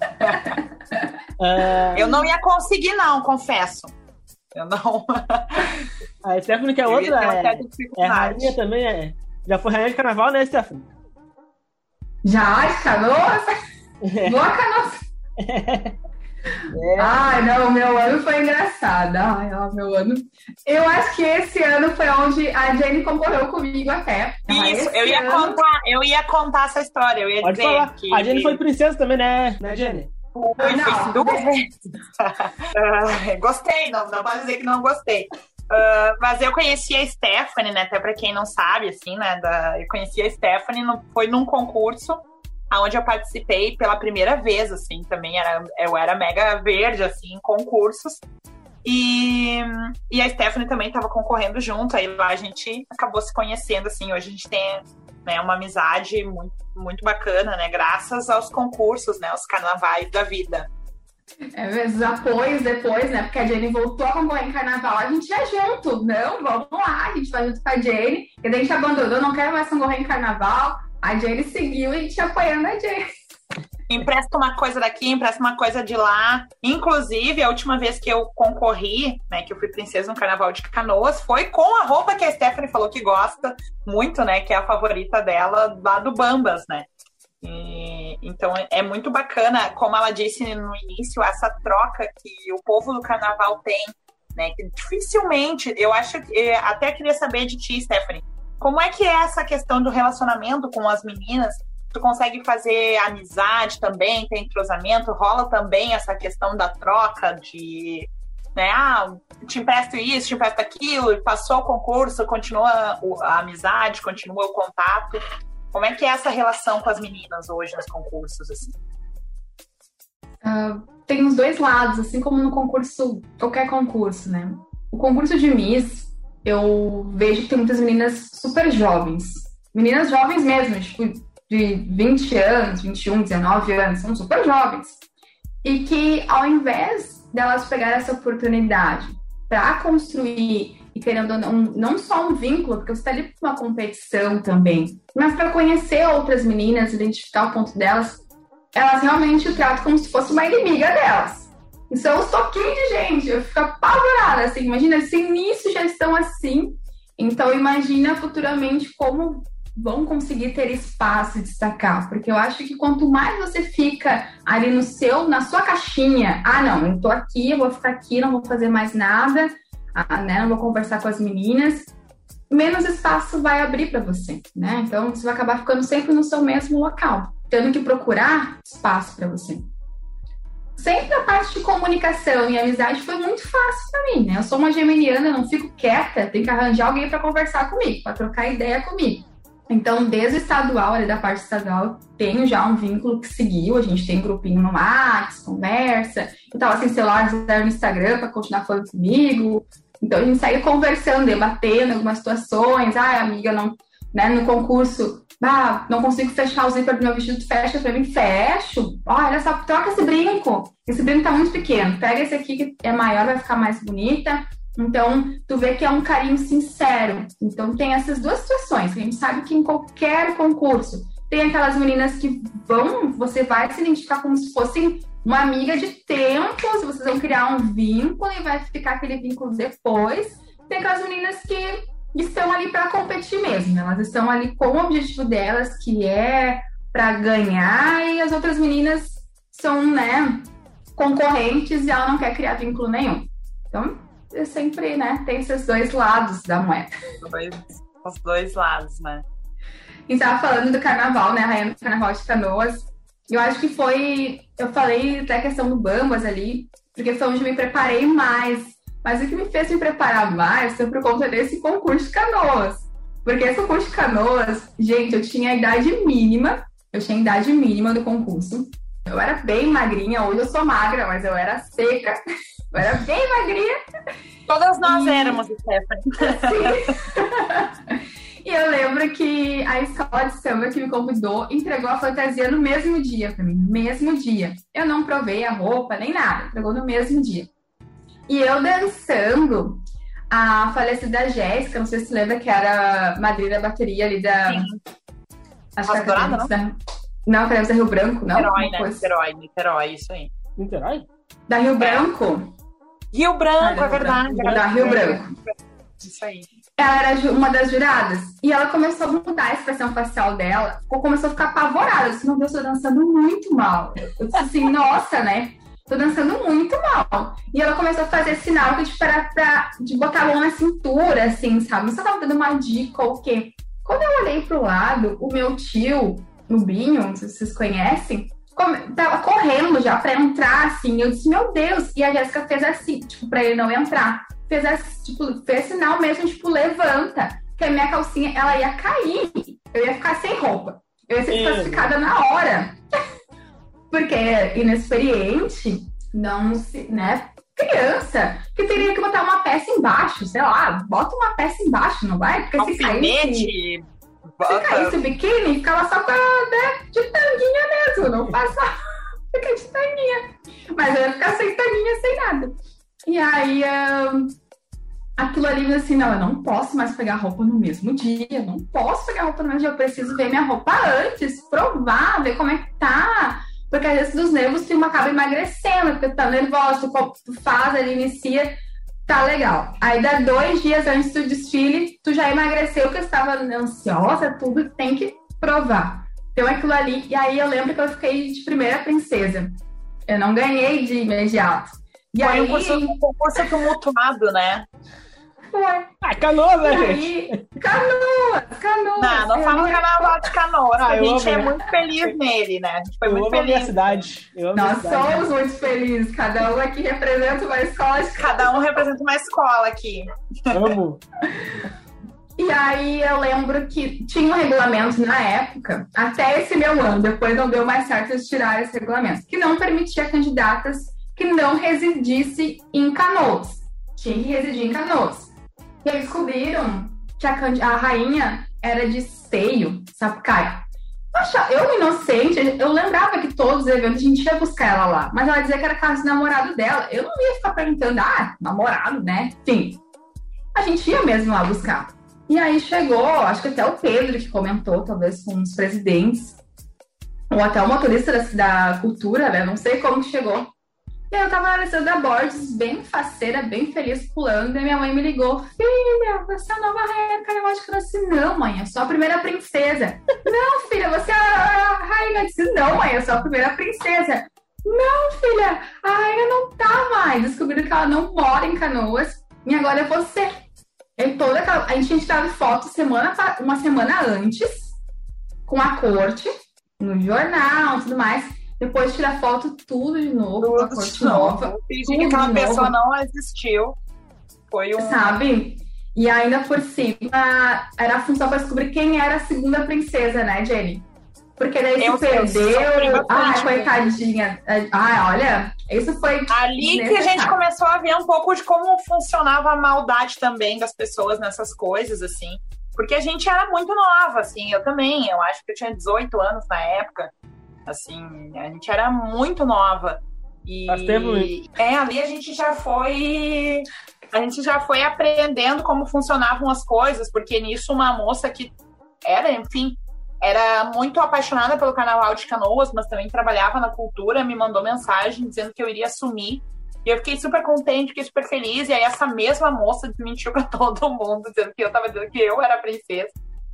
eu não ia conseguir, não, confesso. Eu não. A Stephanie que é outra. É, é rainha também, é. Já foi rainha de carnaval, né, Stephanie? Já, de Boa canoa. É. Ai, não, meu ano foi engraçado. Ai, ó, meu ano. Eu acho que esse ano foi onde a Jenny concorreu comigo até. Isso, eu ia ano... contar, eu ia contar essa história. Eu ia Pode dizer falar. que. A Jenny foi princesa também, né, né Jenny? Foi, não, duas vezes. uh, gostei, não, não pode dizer que não gostei. Uh, mas eu conheci a Stephanie, né? Até para quem não sabe, assim, né? Da, eu conheci a Stephanie, no, foi num concurso onde eu participei pela primeira vez, assim, também era, eu era mega verde, assim, em concursos. E, e a Stephanie também estava concorrendo junto, aí lá a gente acabou se conhecendo, assim, hoje a gente tem né, uma amizade muito, muito bacana, né, graças aos concursos, né, os carnavais da vida. É, os apoios depois, né? Porque a Jenny voltou a concorrer em carnaval, a gente ia junto. Não, vamos lá, a gente vai junto com a Jenny. E daí a gente abandonou, não quero mais concorrer em carnaval. A Jenny seguiu e gente apoiando a Jenny. Empresta uma coisa daqui, empresta uma coisa de lá. Inclusive, a última vez que eu concorri, né, que eu fui princesa no Carnaval de Canoas, foi com a roupa que a Stephanie falou que gosta muito, né, que é a favorita dela lá do Bambas, né. E, então é muito bacana, como ela disse no início, essa troca que o povo do carnaval tem, né? Que dificilmente, eu acho que até queria saber de ti, Stephanie, como é que é essa questão do relacionamento com as meninas? Tu consegue fazer amizade também, tem entrosamento? Rola também essa questão da troca de, né? Ah, te empresto isso, te empresto aquilo, passou o concurso, continua a amizade, continua o contato. Como é que é essa relação com as meninas hoje nos concursos, assim? Uh, tem os dois lados, assim como no concurso, qualquer concurso, né? O concurso de Miss, eu vejo que tem muitas meninas super jovens. Meninas jovens mesmo, tipo, de 20 anos, 21, 19 anos, são super jovens. E que ao invés delas pegar essa oportunidade para construir e querendo não, não só um vínculo, porque você está ali para uma competição também, mas para conhecer outras meninas, identificar o ponto delas, elas realmente o tratam como se fosse uma inimiga delas. E são os toquinhos de gente. Eu fico apavorada, assim. Imagina, se início já estão assim. Então, imagina futuramente como vão conseguir ter espaço e destacar. Porque eu acho que quanto mais você fica ali no seu, na sua caixinha, ah, não, eu tô aqui, eu vou ficar aqui, não vou fazer mais nada, ah, né, não vou conversar com as meninas, menos espaço vai abrir para você, né? Então, você vai acabar ficando sempre no seu mesmo local, tendo que procurar espaço para você sempre a parte de comunicação e amizade foi muito fácil para mim, né? Eu sou uma geminiana, não fico quieta, tem que arranjar alguém para conversar comigo, para trocar ideia comigo. Então, desde o estadual, ali da parte estadual, tenho já um vínculo que seguiu. A gente tem grupinho no Max, conversa. Eu tava sem celular, no Instagram para continuar falando comigo. Então, a gente segue conversando, debatendo algumas situações. Ah, amiga, não, né, no concurso ah, não consigo fechar o zíper do meu vestido, fecha pra mim, fecho. Olha só, troca esse brinco. Esse brinco tá muito pequeno. Pega esse aqui que é maior, vai ficar mais bonita. Então, tu vê que é um carinho sincero. Então, tem essas duas situações. A gente sabe que em qualquer concurso tem aquelas meninas que vão, você vai se identificar como se fossem uma amiga de tempos, vocês vão criar um vínculo e vai ficar aquele vínculo depois. Tem aquelas meninas que estão ali para competir mesmo. Elas estão ali com o objetivo delas, que é para ganhar, e as outras meninas são, né, concorrentes e ela não quer criar vínculo nenhum. Então, eu sempre, né, tem esses dois lados da moeda. Os dois lados, né? E estava falando do carnaval, né, rainha do carnaval de Canoas. Eu acho que foi, eu falei até a questão do Bambas ali, porque foi onde me preparei mais mas o que me fez me preparar mais foi por conta desse concurso de canoas. Porque esse concurso de canoas, gente, eu tinha a idade mínima, eu tinha a idade mínima do concurso. Eu era bem magrinha, hoje eu sou magra, mas eu era seca. Eu era bem magrinha. Todas nós e... éramos, Stephanie. e eu lembro que a escola de samba que me convidou entregou a fantasia no mesmo dia para mim, mesmo dia. Eu não provei a roupa nem nada, entregou no mesmo dia. E eu dançando, a falecida Jéssica, não sei se lembra que era madrinha da bateria ali da. Sim. Acho que era não? Da... Não, queremos da Rio Branco, não? Niterói, né? Niterói, Niterói, isso aí. Niterói? Da Rio Branco? Rio Branco, ah, é verdade. Da Rio Branco. Isso aí. Ela era uma das juradas. E ela começou a mudar a expressão facial dela. Começou a ficar apavorada. Eu disse, meu Deus, eu tô dançando muito mal. Eu disse assim, nossa, né? Tô dançando muito mal. E ela começou a fazer sinal que, tipo, era pra, de botar a mão na cintura, assim, sabe? Não se tava dando uma dica ou o quê. Quando eu olhei pro lado, o meu tio, o Binho, não sei se vocês conhecem, tava correndo já pra entrar, assim. Eu disse, meu Deus! E a Jéssica fez assim, tipo, pra ele não entrar. Fez, assim, tipo, fez sinal mesmo, tipo, levanta. Que a minha calcinha, ela ia cair. Eu ia ficar sem roupa. Eu ia ser desclassificada na hora. Porque inexperiente, não se, né? Criança, que teria que botar uma peça embaixo, sei lá, bota uma peça embaixo, não vai? Porque se caísse, se caísse o biquíni, ficava só com a, né, de tanguinha mesmo, não passa, fica de tanguinha. Mas eu ia ficar sem tanguinha, sem nada. E aí, um, aquilo ali, assim, não, eu não posso mais pegar roupa no mesmo dia, não posso pegar roupa no mesmo dia, eu preciso ver minha roupa antes, provar, ver como é que tá porque às vezes dos nervos tu acaba emagrecendo, porque tu tá nervoso, tu, tu faz, ele inicia, tá legal. Aí dá dois dias antes do desfile, tu já emagreceu, porque estava ansiosa, tudo, tem que provar. Então aquilo ali, e aí eu lembro que eu fiquei de primeira princesa. Eu não ganhei de imediato. E Foi aí, um concurso tumultuado, né? Foi. Ah, canoas, né, gente? aí, canoas, canoas. Não, Eu fala ia- carnaval de canoas, Ah, a gente é né? muito feliz nele, né? A gente foi Eu muito amo a minha feliz. cidade. Eu Nós cidade. somos muito felizes, cada um aqui representa uma escola de Cada um representa uma escola aqui. Amo. E aí eu lembro que tinha um regulamento na época, até esse meu ano, depois não deu mais certo eles tiraram esse regulamento, que não permitia candidatas que não residisse em Canoas. Tinha que residir em Canoas. E eles descobriram que a, a rainha era de Esteio, Sapucaia. Poxa, eu inocente, eu lembrava que todos os eventos a gente ia buscar ela lá, mas ela dizia que era casa do namorado dela. Eu não ia ficar perguntando, ah, namorado, né? Enfim, a gente ia mesmo lá buscar. E aí chegou, acho que até o Pedro que comentou, talvez com os presidentes, ou até o motorista da, da cultura, né? Não sei como que chegou. E aí eu tava na Alessandra Borges, bem faceira, bem feliz, pulando, e minha mãe me ligou, filha, você é a nova rainha Canoas. Eu disse, não, mãe, eu sou a primeira princesa. não, filha, você é a rainha. Eu disse, não, mãe, eu sou a primeira princesa. Não, filha, a rainha não tá mais. Descobriram que ela não mora em Canoas, e agora é você. Em toda aquela... A gente tirado foto semana, uma semana antes, com a corte, no jornal tudo mais. Depois tira foto tudo de novo, Tudo corte de novo. nova, Fingir que aquela pessoa não existiu. Foi um. sabe? E ainda por cima, era a função para descobrir quem era a segunda princesa, né, Jenny? Porque daí Eu se perdeu. com coitadinha. Ai, olha, isso foi. Ali que a gente começou a ver um pouco de como funcionava a maldade também das pessoas nessas coisas, assim. Porque a gente era muito nova, assim, eu também. Eu acho que eu tinha 18 anos na época. Assim, a gente era muito nova. E Faz tempo é, ali a gente já foi. A gente já foi aprendendo como funcionavam as coisas, porque nisso uma moça que era, enfim, era muito apaixonada pelo carnaval de canoas, mas também trabalhava na cultura, me mandou mensagem dizendo que eu iria assumir. E eu fiquei super contente, fiquei super feliz. E aí essa mesma moça desmentiu pra todo mundo, dizendo que eu tava dizendo que eu era princesa.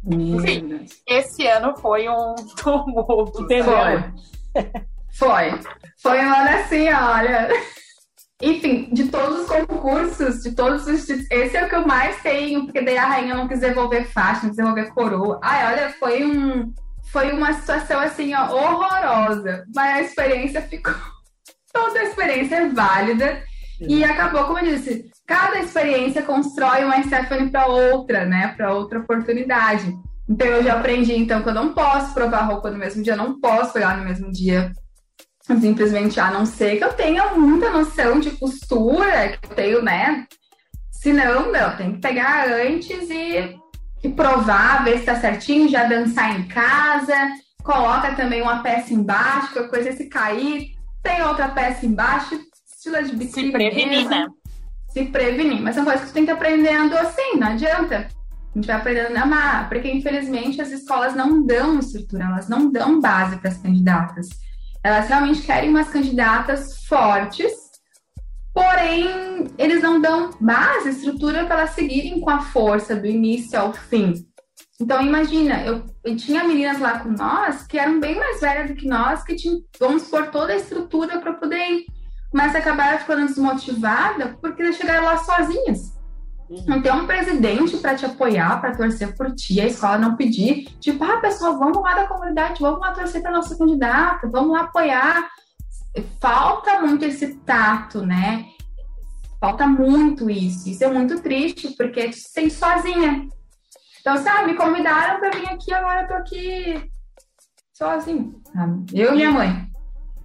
Enfim, esse ano foi um tumulto. Entendeu? Foi. Foi. Foi um ano assim, olha. Enfim, de todos os concursos, de todos os. Esse é o que eu mais tenho, porque daí a rainha não quis devolver faixa, não quis devolver coroa. Ai, olha, foi um. Foi uma situação assim, ó, horrorosa. Mas a experiência ficou. Toda a experiência é válida. E acabou, como eu disse, cada experiência constrói uma Stephanie para outra, né? Para outra oportunidade. Então eu já aprendi então que eu não posso provar roupa no mesmo dia, não posso pegar no mesmo dia. Simplesmente a não ser que eu tenha muita noção de costura, que eu tenho, né? Se não, não, tem que pegar antes e, e provar, ver se tá certinho, já dançar em casa, coloca também uma peça embaixo, qualquer coisa se cair, tem outra peça embaixo, estilo Se prevenir, mesmo. né? Se prevenir. Mas são coisas que tu tem que aprendendo assim, não adianta. A gente vai aprendendo na marra, porque infelizmente as escolas não dão estrutura, elas não dão base para as candidatas. Elas realmente querem umas candidatas fortes, porém eles não dão base, estrutura para elas seguirem com a força do início ao fim. Então imagina, eu, eu tinha meninas lá com nós que eram bem mais velhas do que nós, que tinham, vamos por toda a estrutura para poder ir. Mas acabaram ficando desmotivadas porque eles chegaram lá sozinhas. Uhum. Não tem um presidente para te apoiar, para torcer por ti, a escola não pedir, tipo, ah, pessoal, vamos lá da comunidade, vamos lá torcer para nossa candidata, vamos lá apoiar. Falta muito esse tato, né? Falta muito isso. Isso é muito triste, porque tu se sente sozinha. Então, sabe, me convidaram para vir aqui, agora eu tô aqui sozinho. Eu e minha mãe.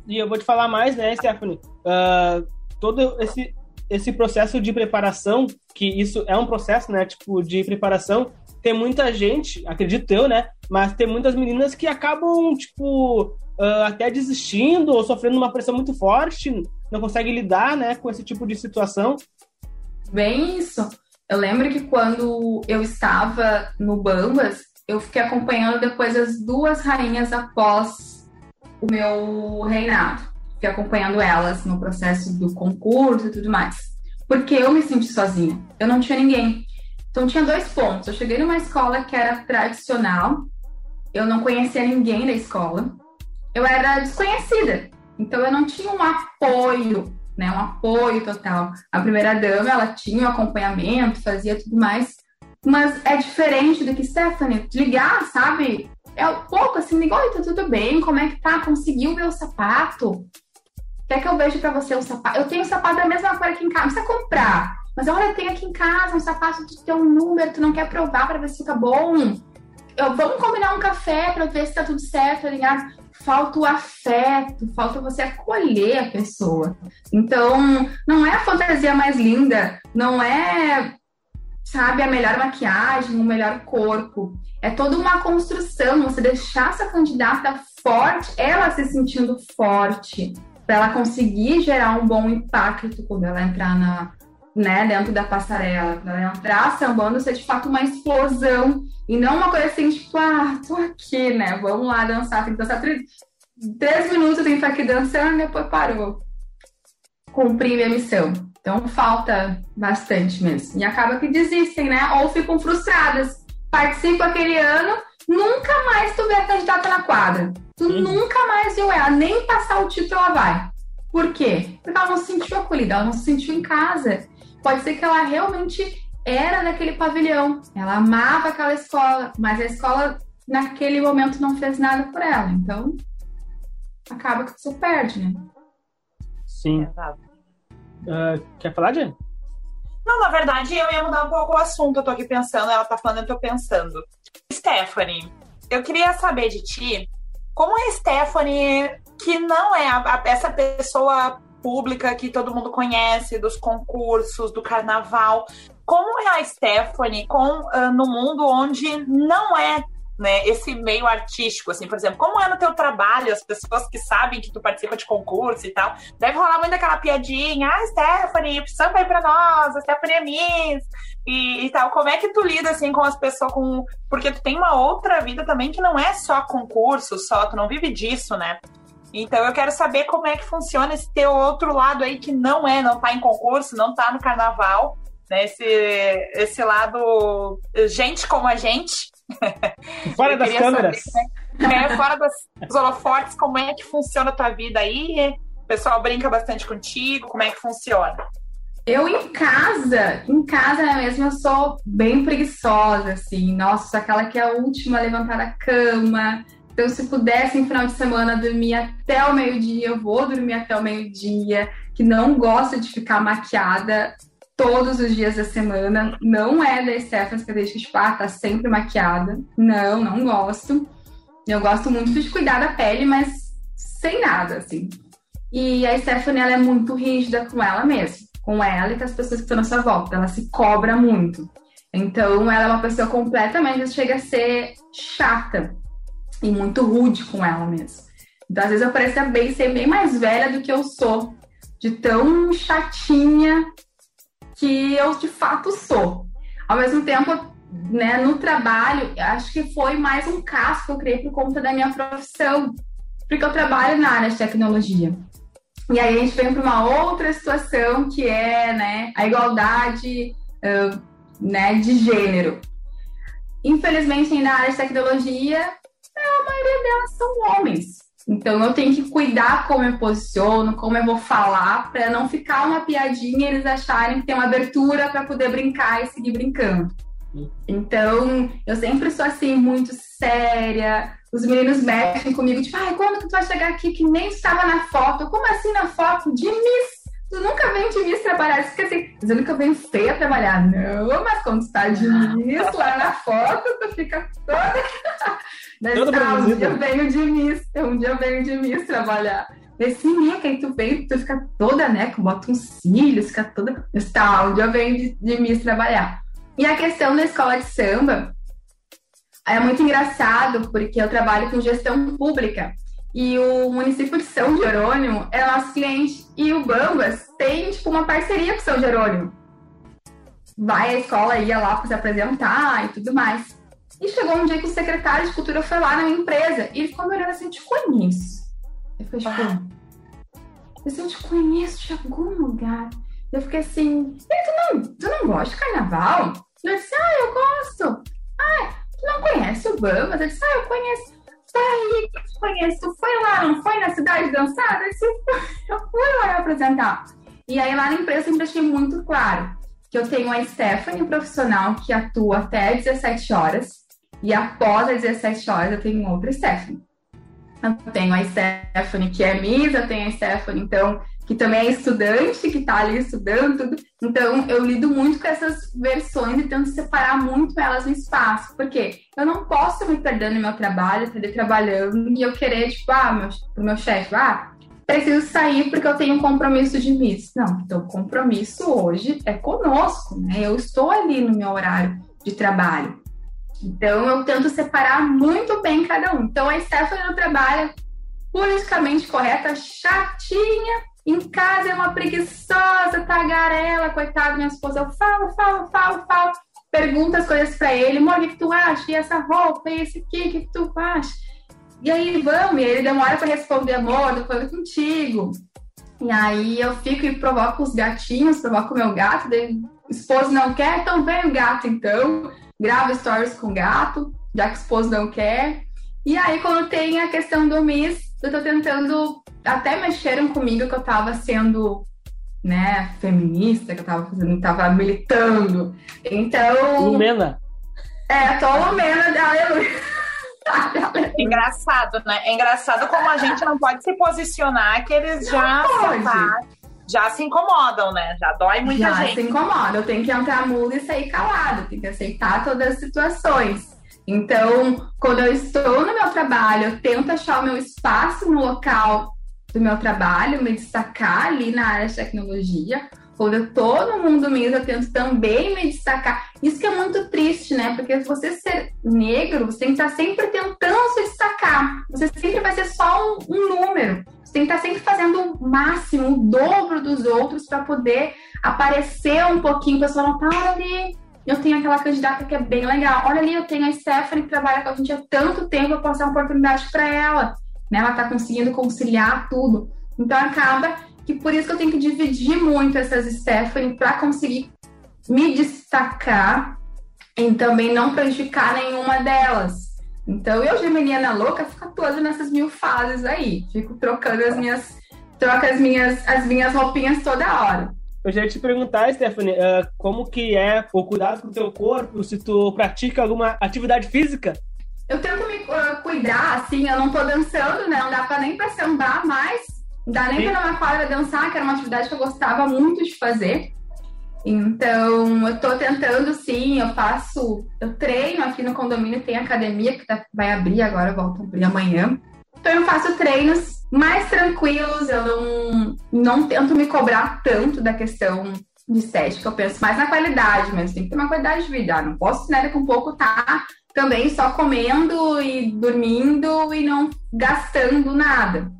E eu vou te falar mais, né, Stephanie? Uh, todo esse esse processo de preparação, que isso é um processo, né, tipo, de preparação, tem muita gente, acredito eu, né, mas tem muitas meninas que acabam, tipo, uh, até desistindo ou sofrendo uma pressão muito forte, não conseguem lidar, né, com esse tipo de situação. Bem isso. Eu lembro que quando eu estava no Bambas, eu fiquei acompanhando depois as duas rainhas após o meu reinado fiquei acompanhando elas no processo do concurso e tudo mais. Porque eu me senti sozinha. Eu não tinha ninguém. Então tinha dois pontos. Eu cheguei numa escola que era tradicional. Eu não conhecia ninguém da escola. Eu era desconhecida. Então eu não tinha um apoio, né? Um apoio total. A primeira dama, ela tinha um acompanhamento, fazia tudo mais. Mas é diferente do que Stephanie ligar, sabe? É um pouco assim, igual, tá tudo bem, como é que tá? Conseguiu o sapato? Quer que eu veja para você um sapato? Eu tenho um sapato da mesma cor aqui em casa. Não precisa comprar. Mas olha, eu tenho aqui em casa um sapato de ter um número, tu não quer provar para ver se fica bom. Eu, vamos combinar um café para ver se tá tudo certo, tá ligado? Falta o afeto, falta você acolher a pessoa. Então, não é a fantasia mais linda, não é, sabe, a melhor maquiagem, o melhor corpo. É toda uma construção, você deixar essa candidata forte, ela se sentindo forte, para ela conseguir gerar um bom impacto quando ela entrar na, né, dentro da passarela, quando ela entrar sambando, ser de fato uma explosão e não uma coisa assim, tipo, ah, tô aqui, né, vamos lá dançar, tem que dançar três, três minutos, tem que estar aqui dançando, depois parou. Cumpri minha missão. Então falta bastante mesmo. E acaba que desistem, né? Ou ficam frustradas. Participam aquele ano, nunca mais tu vê a candidata na quadra. Tu uhum. nunca mais viu ela, nem passar o título ela vai. Por quê? Porque ela não se sentiu acolhida, ela não se sentiu em casa. Pode ser que ela realmente era naquele pavilhão, ela amava aquela escola, mas a escola naquele momento não fez nada por ela. Então, acaba que você perde, né? Sim. Uh, quer falar, Jenny? Não, na verdade, eu ia mudar um pouco o assunto. Eu tô aqui pensando, ela tá falando, eu tô pensando. Stephanie, eu queria saber de ti como é a Stephanie, que não é a, a, essa pessoa pública que todo mundo conhece, dos concursos, do carnaval, como é a Stephanie com, uh, no mundo onde não é né, esse meio artístico, assim, por exemplo, como é no teu trabalho, as pessoas que sabem que tu participa de concurso e tal, deve rolar muito aquela piadinha, ah, Stephanie, samba aí pra nós, Stephanie é Miss, e, e, tal, como é que tu lida, assim, com as pessoas, com... porque tu tem uma outra vida também que não é só concurso, só, tu não vive disso, né? Então eu quero saber como é que funciona esse teu outro lado aí que não é, não tá em concurso, não tá no carnaval, né? Esse, esse lado gente como a gente, Fora das câmeras. Saber, é, fora das, dos holofotes, como é que funciona a tua vida aí? O pessoal brinca bastante contigo, como é que funciona? Eu em casa, em casa mesmo, eu sou bem preguiçosa, assim. Nossa, aquela que é a última a levantar da cama. Então, se pudesse, em final de semana, dormir até o meio-dia, eu vou dormir até o meio-dia. Que não gosta de ficar maquiada todos os dias da semana. Não é da Stephanie que deixa tipo, ah, tá sempre maquiada. Não, não gosto. Eu gosto muito de cuidar da pele, mas sem nada, assim. E a Stephanie, ela é muito rígida com ela mesma. Com ela e com as pessoas que estão na sua volta. Ela se cobra muito. Então, ela é uma pessoa completamente, chega a ser chata. E muito rude com ela mesmo. Então, às vezes eu pareço bem, ser bem mais velha do que eu sou. De tão chatinha que eu de fato sou. Ao mesmo tempo, né, no trabalho, acho que foi mais um caso que eu criei por conta da minha profissão, porque eu trabalho na área de tecnologia. E aí a gente vem para uma outra situação que é né, a igualdade uh, né, de gênero. Infelizmente, na área de tecnologia, a maioria delas são homens. Então eu tenho que cuidar como eu posiciono, como eu vou falar, para não ficar uma piadinha e eles acharem que tem uma abertura para poder brincar e seguir brincando. Então, eu sempre sou assim, muito séria. Os meninos mexem comigo, tipo, ai, quando que tu vai chegar aqui que nem estava na foto? Como assim na foto? De Miss! Tu nunca vem de Miss trabalhar. Isso que assim, mas eu venho feia trabalhar. Não, mas quando tu tá de Miss lá na foto, tu fica toda. Daí, tá, um dia eu venho de Miss, um dia eu venho de Miss trabalhar. Menino que aí tu vem, tu fica toda, né? Bota uns cílios, fica toda. Tá, um dia eu venho de, de trabalhar. E a questão da escola de samba é muito engraçado, porque eu trabalho com gestão pública e o município de São Jerônimo é nosso cliente e o Bambas tem tipo uma parceria com São Jerônimo. Vai a escola ia lá para se apresentar e tudo mais. E chegou um dia que o secretário de cultura foi lá na minha empresa e ele ficou me olhando assim, te conheço. Eu falei, tipo, ah. eu te conheço de algum lugar. Eu fiquei assim, tu não, tu não gosta de carnaval? Eu disse, ah, eu gosto. Ah, tu não conhece o Bambas? Eu disse, ah, eu conheço. Daí que eu conheço, tu foi lá, não foi na cidade dançar? Eu disse, eu fui lá apresentar. E aí lá na empresa eu sempre deixei muito claro que eu tenho a Stephanie profissional que atua até 17 horas e após as 17 horas eu tenho outra Stephanie. Eu tenho a Stephanie que é Miss, eu tenho a Stephanie, então, que também é estudante, que está ali estudando tudo. Então, eu lido muito com essas versões e tento separar muito elas no espaço. Porque eu não posso me perder no meu trabalho, perder trabalhando e eu querer, tipo, ah, meu, pro meu chefe, ah, preciso sair porque eu tenho um compromisso de miss. Não, então o compromisso hoje é conosco, né? Eu estou ali no meu horário de trabalho. Então eu tento separar muito bem cada um. Então a Stephanie trabalha politicamente correta, chatinha, em casa é uma preguiçosa, tagarela, coitada, minha esposa. Eu falo, falo, falo, falo. Pergunta as coisas pra ele. Amor, o que, que tu acha? E essa roupa? E esse aqui? O que, que tu acha? E aí, vamos. E ele demora pra responder, amor, eu falando contigo. E aí eu fico e provoco os gatinhos, provoco o meu gato. Daí, o esposo não quer, então vem o gato, então. Gravo stories com gato, já que o esposo não quer. E aí, quando tem a questão do Miss, eu tô tentando até mexeram comigo que eu tava sendo, né, feminista, que eu tava fazendo, tava militando. Então. Lumena. É, tô Lumena, aleluia. É engraçado, né? É engraçado como a gente não pode se posicionar que eles já já se incomodam, né? Já dói muita já gente. Já se incomoda. Eu tenho que entrar muda e sair calado. Tenho que aceitar todas as situações. Então, quando eu estou no meu trabalho, eu tento achar o meu espaço no local do meu trabalho, me destacar ali na área de tecnologia. Quando eu tô no mundo mesmo, eu tento também me destacar. Isso que é muito triste, né? Porque você ser negro, você tem que estar sempre tentando se destacar. Você sempre vai ser só um, um número. Tem que estar sempre fazendo o máximo, o dobro dos outros para poder aparecer um pouquinho. O pessoal não tá ali. Eu tenho aquela candidata que é bem legal. Olha ali, eu tenho a Stephanie que trabalha com a gente há tanto tempo, eu posso dar uma oportunidade para ela né? Ela está conseguindo conciliar tudo. Então acaba que por isso que eu tenho que dividir muito essas Stephanie para conseguir me destacar e também não prejudicar nenhuma delas. Então eu, Geminiana louca, fico toda nessas mil fases aí. Fico trocando as minhas. Troco as minhas, as minhas roupinhas toda hora. Eu já ia te perguntar, Stephanie, uh, como que é o cuidado com o teu corpo, se tu pratica alguma atividade física? eu tento me uh, cuidar, assim, eu não tô dançando, né? Não dá pra nem pra sambar mais. Não dá nem Sim. pra ir numa quadra dançar, que era uma atividade que eu gostava muito de fazer. Então, eu tô tentando sim, eu faço, eu treino aqui no condomínio, tem academia que tá, vai abrir agora, volta a abrir amanhã. Então, eu faço treinos mais tranquilos, eu não, não tento me cobrar tanto da questão de estética, eu penso mais na qualidade mesmo, tem que ter uma qualidade de vida, não posso, né, com pouco tá também só comendo e dormindo e não gastando nada.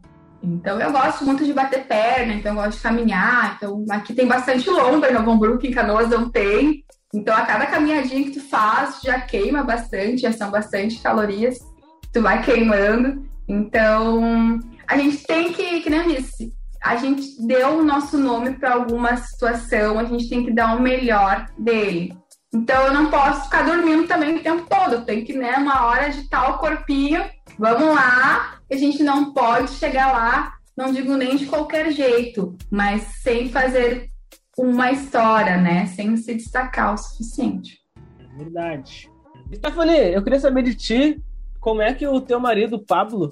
Então eu gosto muito de bater perna, então eu gosto de caminhar. Então aqui tem bastante lomba em Novo Hamburgo, em Canoas não tem. Então a cada caminhadinha que tu faz já queima bastante, já são bastante calorias, tu vai queimando. Então a gente tem que, que nem eu disse, a gente deu o nosso nome para alguma situação, a gente tem que dar o melhor dele. Então eu não posso ficar dormindo também o tempo todo. Tenho que, né, uma hora de tal corpinho, vamos lá, a gente não pode chegar lá, não digo nem de qualquer jeito, mas sem fazer uma história, né? Sem se destacar o suficiente. Verdade. Stephanie, eu queria saber de ti, como é que o teu marido, Pablo,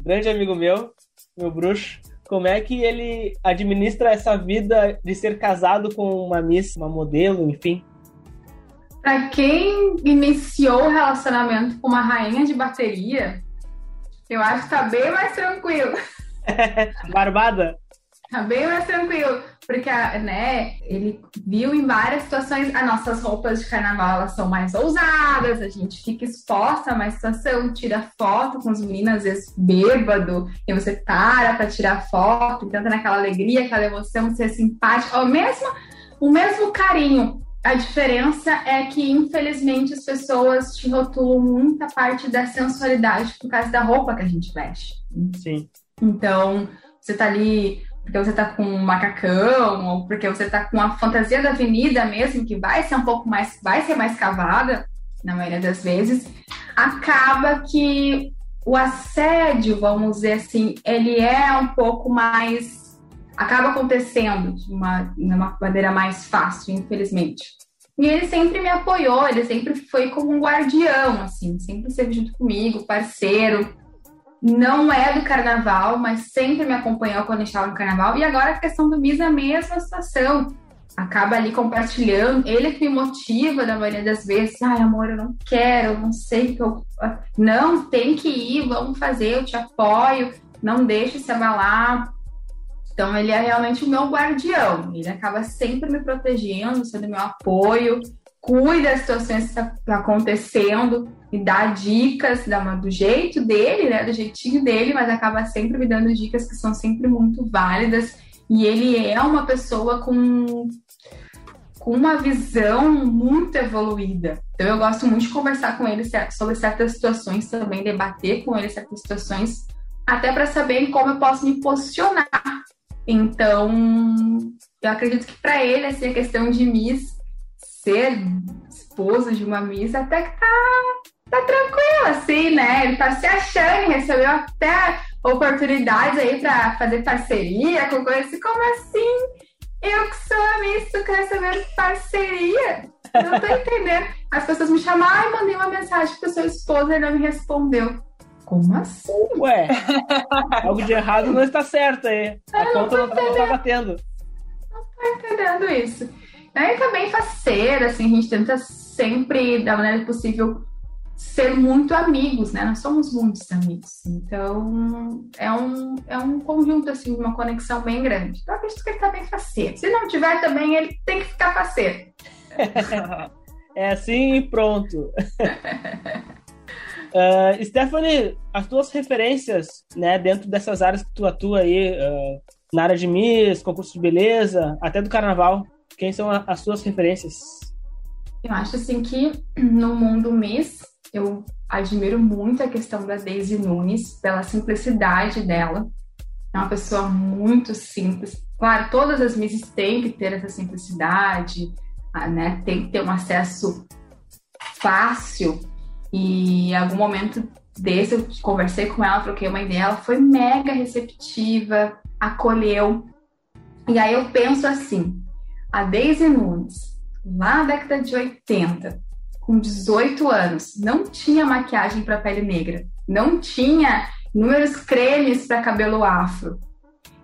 grande amigo meu, meu bruxo, como é que ele administra essa vida de ser casado com uma miss, uma modelo, enfim? Para quem iniciou o relacionamento com uma rainha de bateria, eu acho que tá bem mais tranquilo. Barbada? Tá bem mais tranquilo, porque né, ele viu em várias situações as nossas roupas de carnaval elas são mais ousadas, a gente fica exposta a uma situação, tira foto com os meninos, às vezes bêbado, e você para para tirar foto, tenta naquela alegria, aquela emoção, ser simpático, o mesmo, o mesmo carinho. A diferença é que, infelizmente, as pessoas te rotulam muita parte da sensualidade por causa da roupa que a gente veste. Sim. Então, você tá ali porque você tá com um macacão, ou porque você tá com a fantasia da avenida mesmo, que vai ser um pouco mais, vai ser mais cavada, na maioria das vezes, acaba que o assédio, vamos dizer assim, ele é um pouco mais. acaba acontecendo de uma, de uma maneira mais fácil, infelizmente. E ele sempre me apoiou, ele sempre foi como um guardião, assim, sempre esteve junto comigo, parceiro não é do carnaval, mas sempre me acompanhou quando estava no carnaval. E agora a questão do Miss é a mesma situação. Acaba ali compartilhando, ele que me motiva da maioria das vezes. Ai, amor, eu não quero, eu não sei que eu. Não, tem que ir, vamos fazer, eu te apoio, não deixe se abalar. Então, ele é realmente o meu guardião. Ele acaba sempre me protegendo, sendo meu apoio, cuida das situações que estão tá acontecendo me dá dicas do jeito dele, né, do jeitinho dele, mas acaba sempre me dando dicas que são sempre muito válidas. E ele é uma pessoa com, com uma visão muito evoluída. Então eu gosto muito de conversar com ele sobre certas situações também, debater com ele certas situações, até para saber como eu posso me posicionar. Então, eu acredito que para ele, assim, a questão de Miss ser esposa de uma Miss até que tá tá tranquilo, assim, né? Ele tá se achando, recebeu até oportunidades aí pra fazer parceria com coisa assim. Como assim? Eu que sou a Miss, tu quer saber parceria? Não tô entendendo. As pessoas me chamam, ai, mandei uma mensagem pro seu esposo e não me respondeu. Como assim? Ué, algo de errado não está certo aí. A eu conta não, tá, não tá batendo. Não tô entendendo isso. Aí também faceira, assim, a gente tenta sempre, da maneira possível, ser muito amigos, né? Nós somos muitos amigos. Então, é um, é um conjunto, assim, uma conexão bem grande. Então, acredito que ele tá bem faceiro. Se não tiver também, ele tem que ficar faceiro. é assim e pronto. uh, Stephanie, as tuas referências, né, dentro dessas áreas que tu atua aí, uh, na área de Miss, concurso de beleza, até do carnaval, quem são as suas referências? Eu acho assim que no mundo Miss eu admiro muito a questão da Daisy Nunes, pela simplicidade dela. É uma pessoa muito simples. Claro, todas as Misses têm que ter essa simplicidade, ah, né? Tem que ter um acesso fácil. E em algum momento desse eu conversei com ela, troquei uma ideia, ela foi mega receptiva, acolheu. E aí eu penso assim, a Daisy Nunes, lá na década de 80, com 18 anos, não tinha maquiagem para pele negra, não tinha inúmeros cremes para cabelo afro.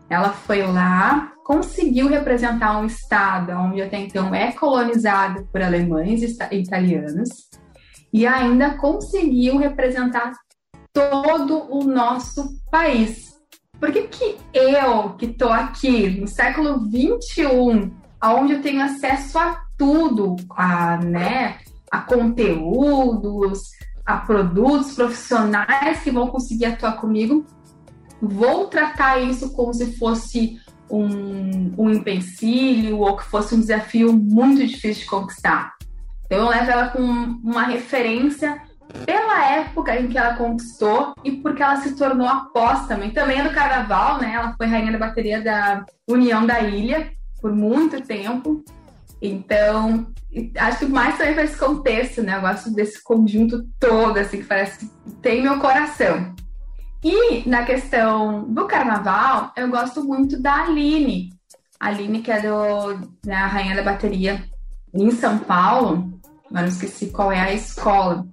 Ela foi lá, conseguiu representar um estado onde até então é colonizado por alemães e italianos, e ainda conseguiu representar todo o nosso país. Por que, que eu, que estou aqui no século 21, onde eu tenho acesso a tudo, a, né, a conteúdos, a produtos profissionais que vão conseguir atuar comigo, vou tratar isso como se fosse um, um empecilho ou que fosse um desafio muito difícil de conquistar. Então eu levo ela com uma referência pela época em que ela conquistou e porque ela se tornou após também. Também é do carnaval, né? Ela foi rainha da bateria da União da Ilha por muito tempo. Então, acho que mais também para esse contexto, né? Eu gosto desse conjunto todo, assim, que parece que tem meu coração. E na questão do carnaval, eu gosto muito da Aline. A Aline, que é do, né, a rainha da bateria em São Paulo. Agora esqueci qual é a escola.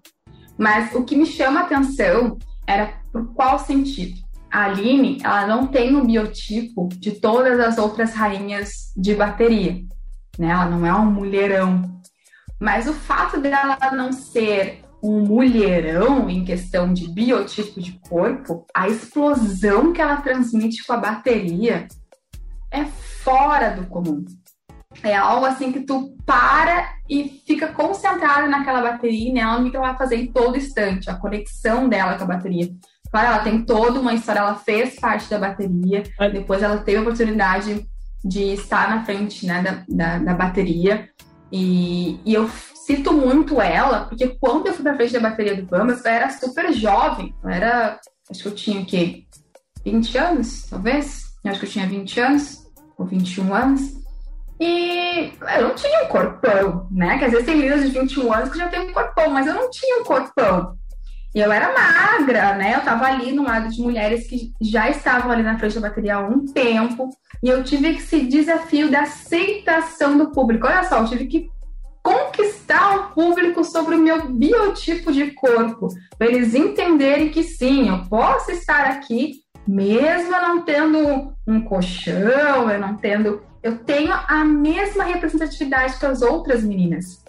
Mas o que me chama atenção era por qual sentido? A Aline, ela não tem o biotipo de todas as outras rainhas de bateria. Né? Ela não é um mulherão. Mas o fato dela não ser um mulherão em questão de biotipo de corpo, a explosão que ela transmite com a bateria é fora do comum. É algo assim que tu para e fica concentrado naquela bateria e nela que ela vai fazer em todo instante, a conexão dela com a bateria. Claro, ela tem toda uma história, ela fez parte da bateria, depois ela teve a oportunidade de estar na frente né, da, da, da bateria. E, e eu cito muito ela, porque quando eu fui pra frente da bateria do Bambas, eu era super jovem. Eu era. Acho que eu tinha o quê? 20 anos, talvez? Eu acho que eu tinha 20 anos, ou 21 anos. E eu não tinha um corpão, né? Que às vezes tem meninas de 21 anos que já tem um corpão, mas eu não tinha um corpão. E eu era magra, né? Eu tava ali no lado de mulheres que já estavam ali na frente da bateria há um tempo. E eu tive esse desafio da aceitação do público. Olha só, eu tive que conquistar o público sobre o meu biotipo de corpo, para eles entenderem que sim, eu posso estar aqui mesmo eu não tendo um colchão, eu não tendo, eu tenho a mesma representatividade que as outras meninas.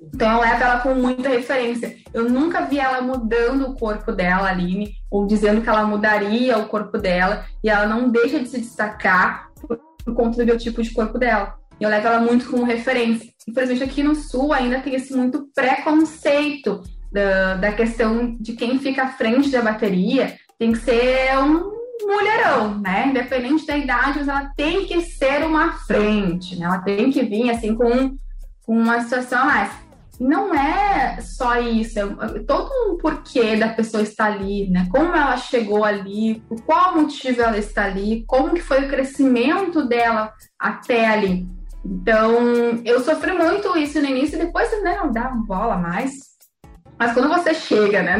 Então eu levo ela com muita referência. Eu nunca vi ela mudando o corpo dela, Aline, ou dizendo que ela mudaria o corpo dela, e ela não deixa de se destacar por, por conta do biotipo de corpo dela. Eu levo ela muito como referência. Infelizmente, aqui no Sul ainda tem esse muito preconceito da, da questão de quem fica à frente da bateria tem que ser um mulherão, né? Independente da idade, ela tem que ser uma frente, né? Ela tem que vir assim com, com uma situação mais. Não é só isso, é todo um porquê da pessoa estar ali, né? Como ela chegou ali, por qual motivo ela está ali, como que foi o crescimento dela até ali. Então, eu sofri muito isso no início, depois né, não dava bola mais. Mas quando você chega, né,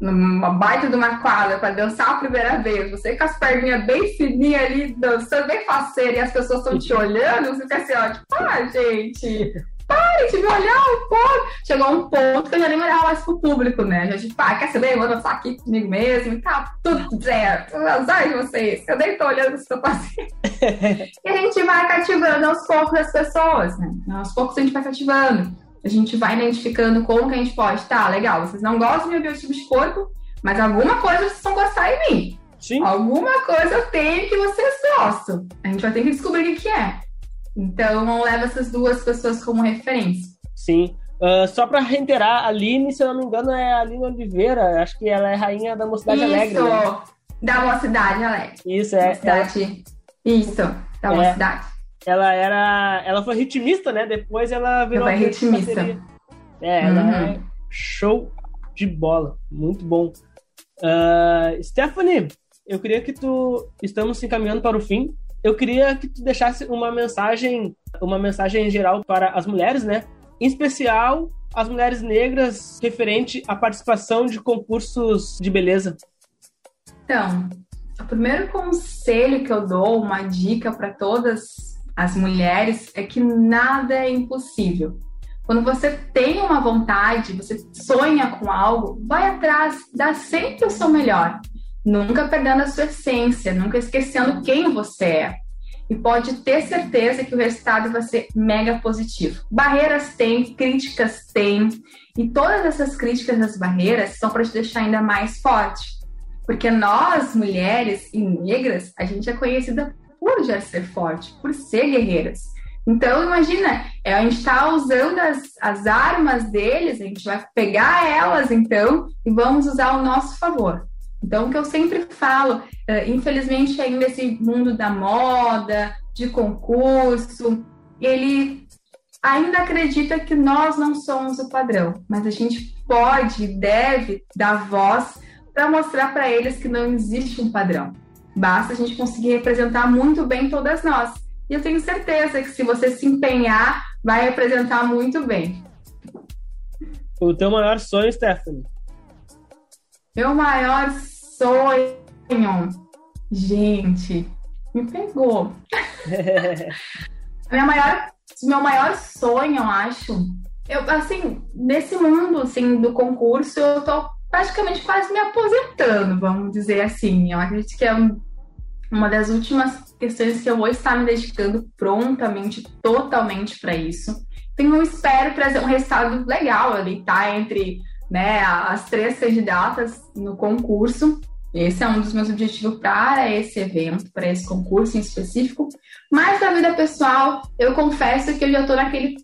numa baita de uma quadra para dançar a primeira vez, você com as perninhas bem fininhas ali, dançando bem faceira, e as pessoas estão te olhando, você fica assim, ó, tipo, ah, gente, pare de me olhar um pouco. Chegou um ponto que eu já nem olhava mais pro público, né? Já tipo, ah, quer saber? Eu vou dançar aqui comigo mesmo e tá tudo certo. Azar de vocês, eu nem tô olhando o que estou fazendo. e a gente vai cativando aos poucos as pessoas, né? Aos poucos a gente vai cativando. A gente vai identificando como que a gente pode. Tá, legal, vocês não gostam do meu biotipo de corpo, mas alguma coisa vocês vão gostar em mim. Sim. Alguma coisa tem que vocês gostam. A gente vai ter que descobrir o que é. Então, leva essas duas pessoas como referência. Sim. Uh, só para reiterar, a Aline, se eu não me engano, é a Aline Oliveira. Acho que ela é rainha da Mocidade Isso, Alegre. Isso, né? da Mocidade Alegre. Isso, é. Mocidade. Ela... Isso, da é, Mocidade. Ela era. Ela foi ritmista, né? Depois ela virou. Ela foi ritmista. É, ela uhum. é show de bola. Muito bom. Uh, Stephanie, eu queria que tu. Estamos se encaminhando para o fim eu queria que tu deixasse uma mensagem, uma mensagem geral para as mulheres, né? Em especial as mulheres negras referente à participação de concursos de beleza. Então, o primeiro conselho que eu dou, uma dica para todas as mulheres é que nada é impossível. Quando você tem uma vontade, você sonha com algo, vai atrás, dá sempre o seu melhor nunca perdendo a sua essência, nunca esquecendo quem você é. E pode ter certeza que o resultado vai ser mega positivo. Barreiras tem, críticas tem, e todas essas críticas, as barreiras, são para te deixar ainda mais forte. Porque nós, mulheres e negras, a gente é conhecida por já ser forte, por ser guerreiras. Então, imagina, é, a gente está usando as, as armas deles, a gente vai pegar elas, então, e vamos usar ao nosso favor. Então, o que eu sempre falo, é, infelizmente, ainda esse mundo da moda, de concurso, ele ainda acredita que nós não somos o padrão, mas a gente pode e deve dar voz para mostrar para eles que não existe um padrão. Basta a gente conseguir representar muito bem todas nós. E eu tenho certeza que se você se empenhar, vai representar muito bem. O teu maior sonho, Stephanie? Meu maior sonho Gente, me pegou. minha maior, meu maior sonho, eu acho, eu, assim, nesse mundo, assim, do concurso, eu tô praticamente quase me aposentando, vamos dizer assim. Eu acredito que é uma das últimas questões que eu vou estar me dedicando prontamente, totalmente para isso. Então, eu espero trazer um resultado legal ali, tá? Entre né, as três candidatas no concurso. Esse é um dos meus objetivos para esse evento, para esse concurso em específico. Mas na vida pessoal, eu confesso que eu já estou naquele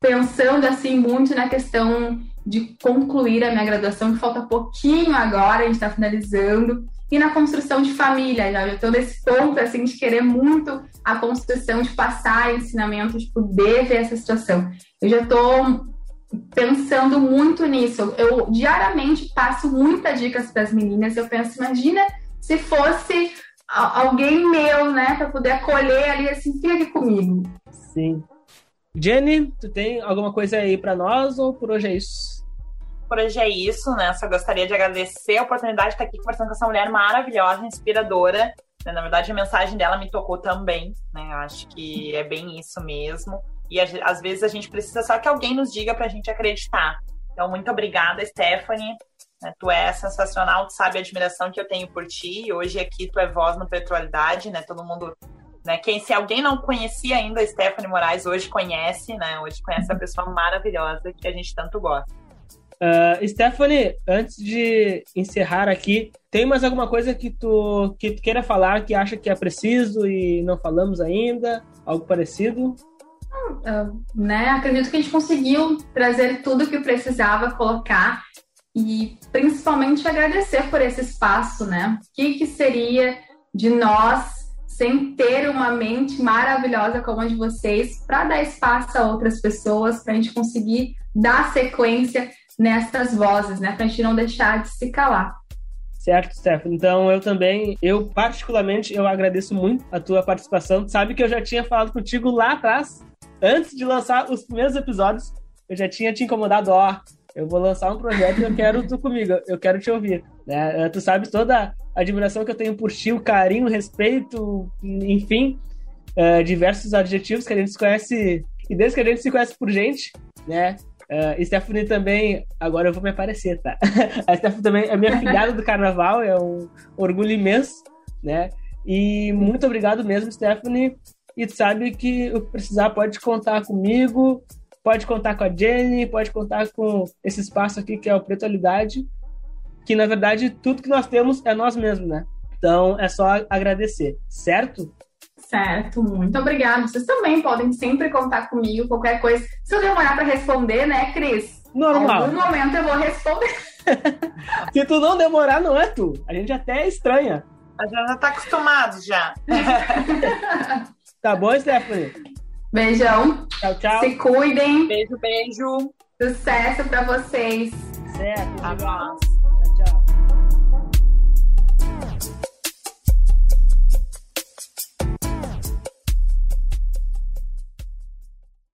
pensando assim muito na questão de concluir a minha graduação, que falta pouquinho agora, a gente está finalizando, e na construção de família, já estou nesse ponto assim de querer muito a construção, de passar ensinamento, de poder ver essa situação. Eu já estou pensando muito nisso. Eu diariamente passo muitas dicas para as meninas. Eu penso, imagina se fosse alguém meu, né, para poder acolher ali assim, fica aqui comigo. Sim. Jenny, tu tem alguma coisa aí para nós ou por hoje é isso? Por hoje é isso, né? Só gostaria de agradecer a oportunidade de estar aqui conversando com essa mulher maravilhosa, inspiradora. Na verdade, a mensagem dela me tocou também, né? Eu acho que é bem isso mesmo. E às vezes a gente precisa só que alguém nos diga para a gente acreditar. Então, muito obrigada, Stephanie. Né? Tu é sensacional, tu sabe a admiração que eu tenho por ti. E hoje aqui tu é voz no Petrolidade, né? Todo mundo né? Quem, se alguém não conhecia ainda a Stephanie Moraes, hoje conhece, né? Hoje conhece a pessoa maravilhosa que a gente tanto gosta. Uh, Stephanie, antes de encerrar aqui, tem mais alguma coisa que tu, que tu queira falar que acha que é preciso e não falamos ainda? Algo parecido? Uh, né, acredito que a gente conseguiu trazer tudo que precisava colocar e principalmente agradecer por esse espaço, né? O que, que seria de nós sem ter uma mente maravilhosa como a de vocês para dar espaço a outras pessoas, para a gente conseguir dar sequência nessas vozes, né? Para a gente não deixar de se calar. Certo, Stefano. Então eu também, eu particularmente, eu agradeço muito a tua participação. Sabe que eu já tinha falado contigo lá atrás, antes de lançar os primeiros episódios, eu já tinha te incomodado, ó, eu vou lançar um projeto e eu quero tu comigo, eu quero te ouvir. Né? Tu sabe toda a admiração que eu tenho por ti, o carinho, o respeito, enfim, uh, diversos adjetivos que a gente se conhece, e desde que a gente se conhece por gente, né? Uh, Stephanie também, agora eu vou me aparecer, tá? A Stephanie também é minha filhada do carnaval, é um orgulho imenso, né? E muito obrigado mesmo, Stephanie. E tu sabe que o que precisar pode contar comigo, pode contar com a Jenny, pode contar com esse espaço aqui que é o Pretualidade, que na verdade tudo que nós temos é nós mesmos, né? Então é só agradecer, certo? Certo, muito obrigada. Vocês também podem sempre contar comigo, qualquer coisa. Se eu demorar para responder, né, Cris? Normal. Em algum momento eu vou responder. Se tu não demorar, não é tu. A gente até é estranha. A gente já tá acostumado já. tá bom, Stephanie? Beijão. Tchau, tchau. Se cuidem. Beijo, beijo. Sucesso para vocês. Certo. Abraço.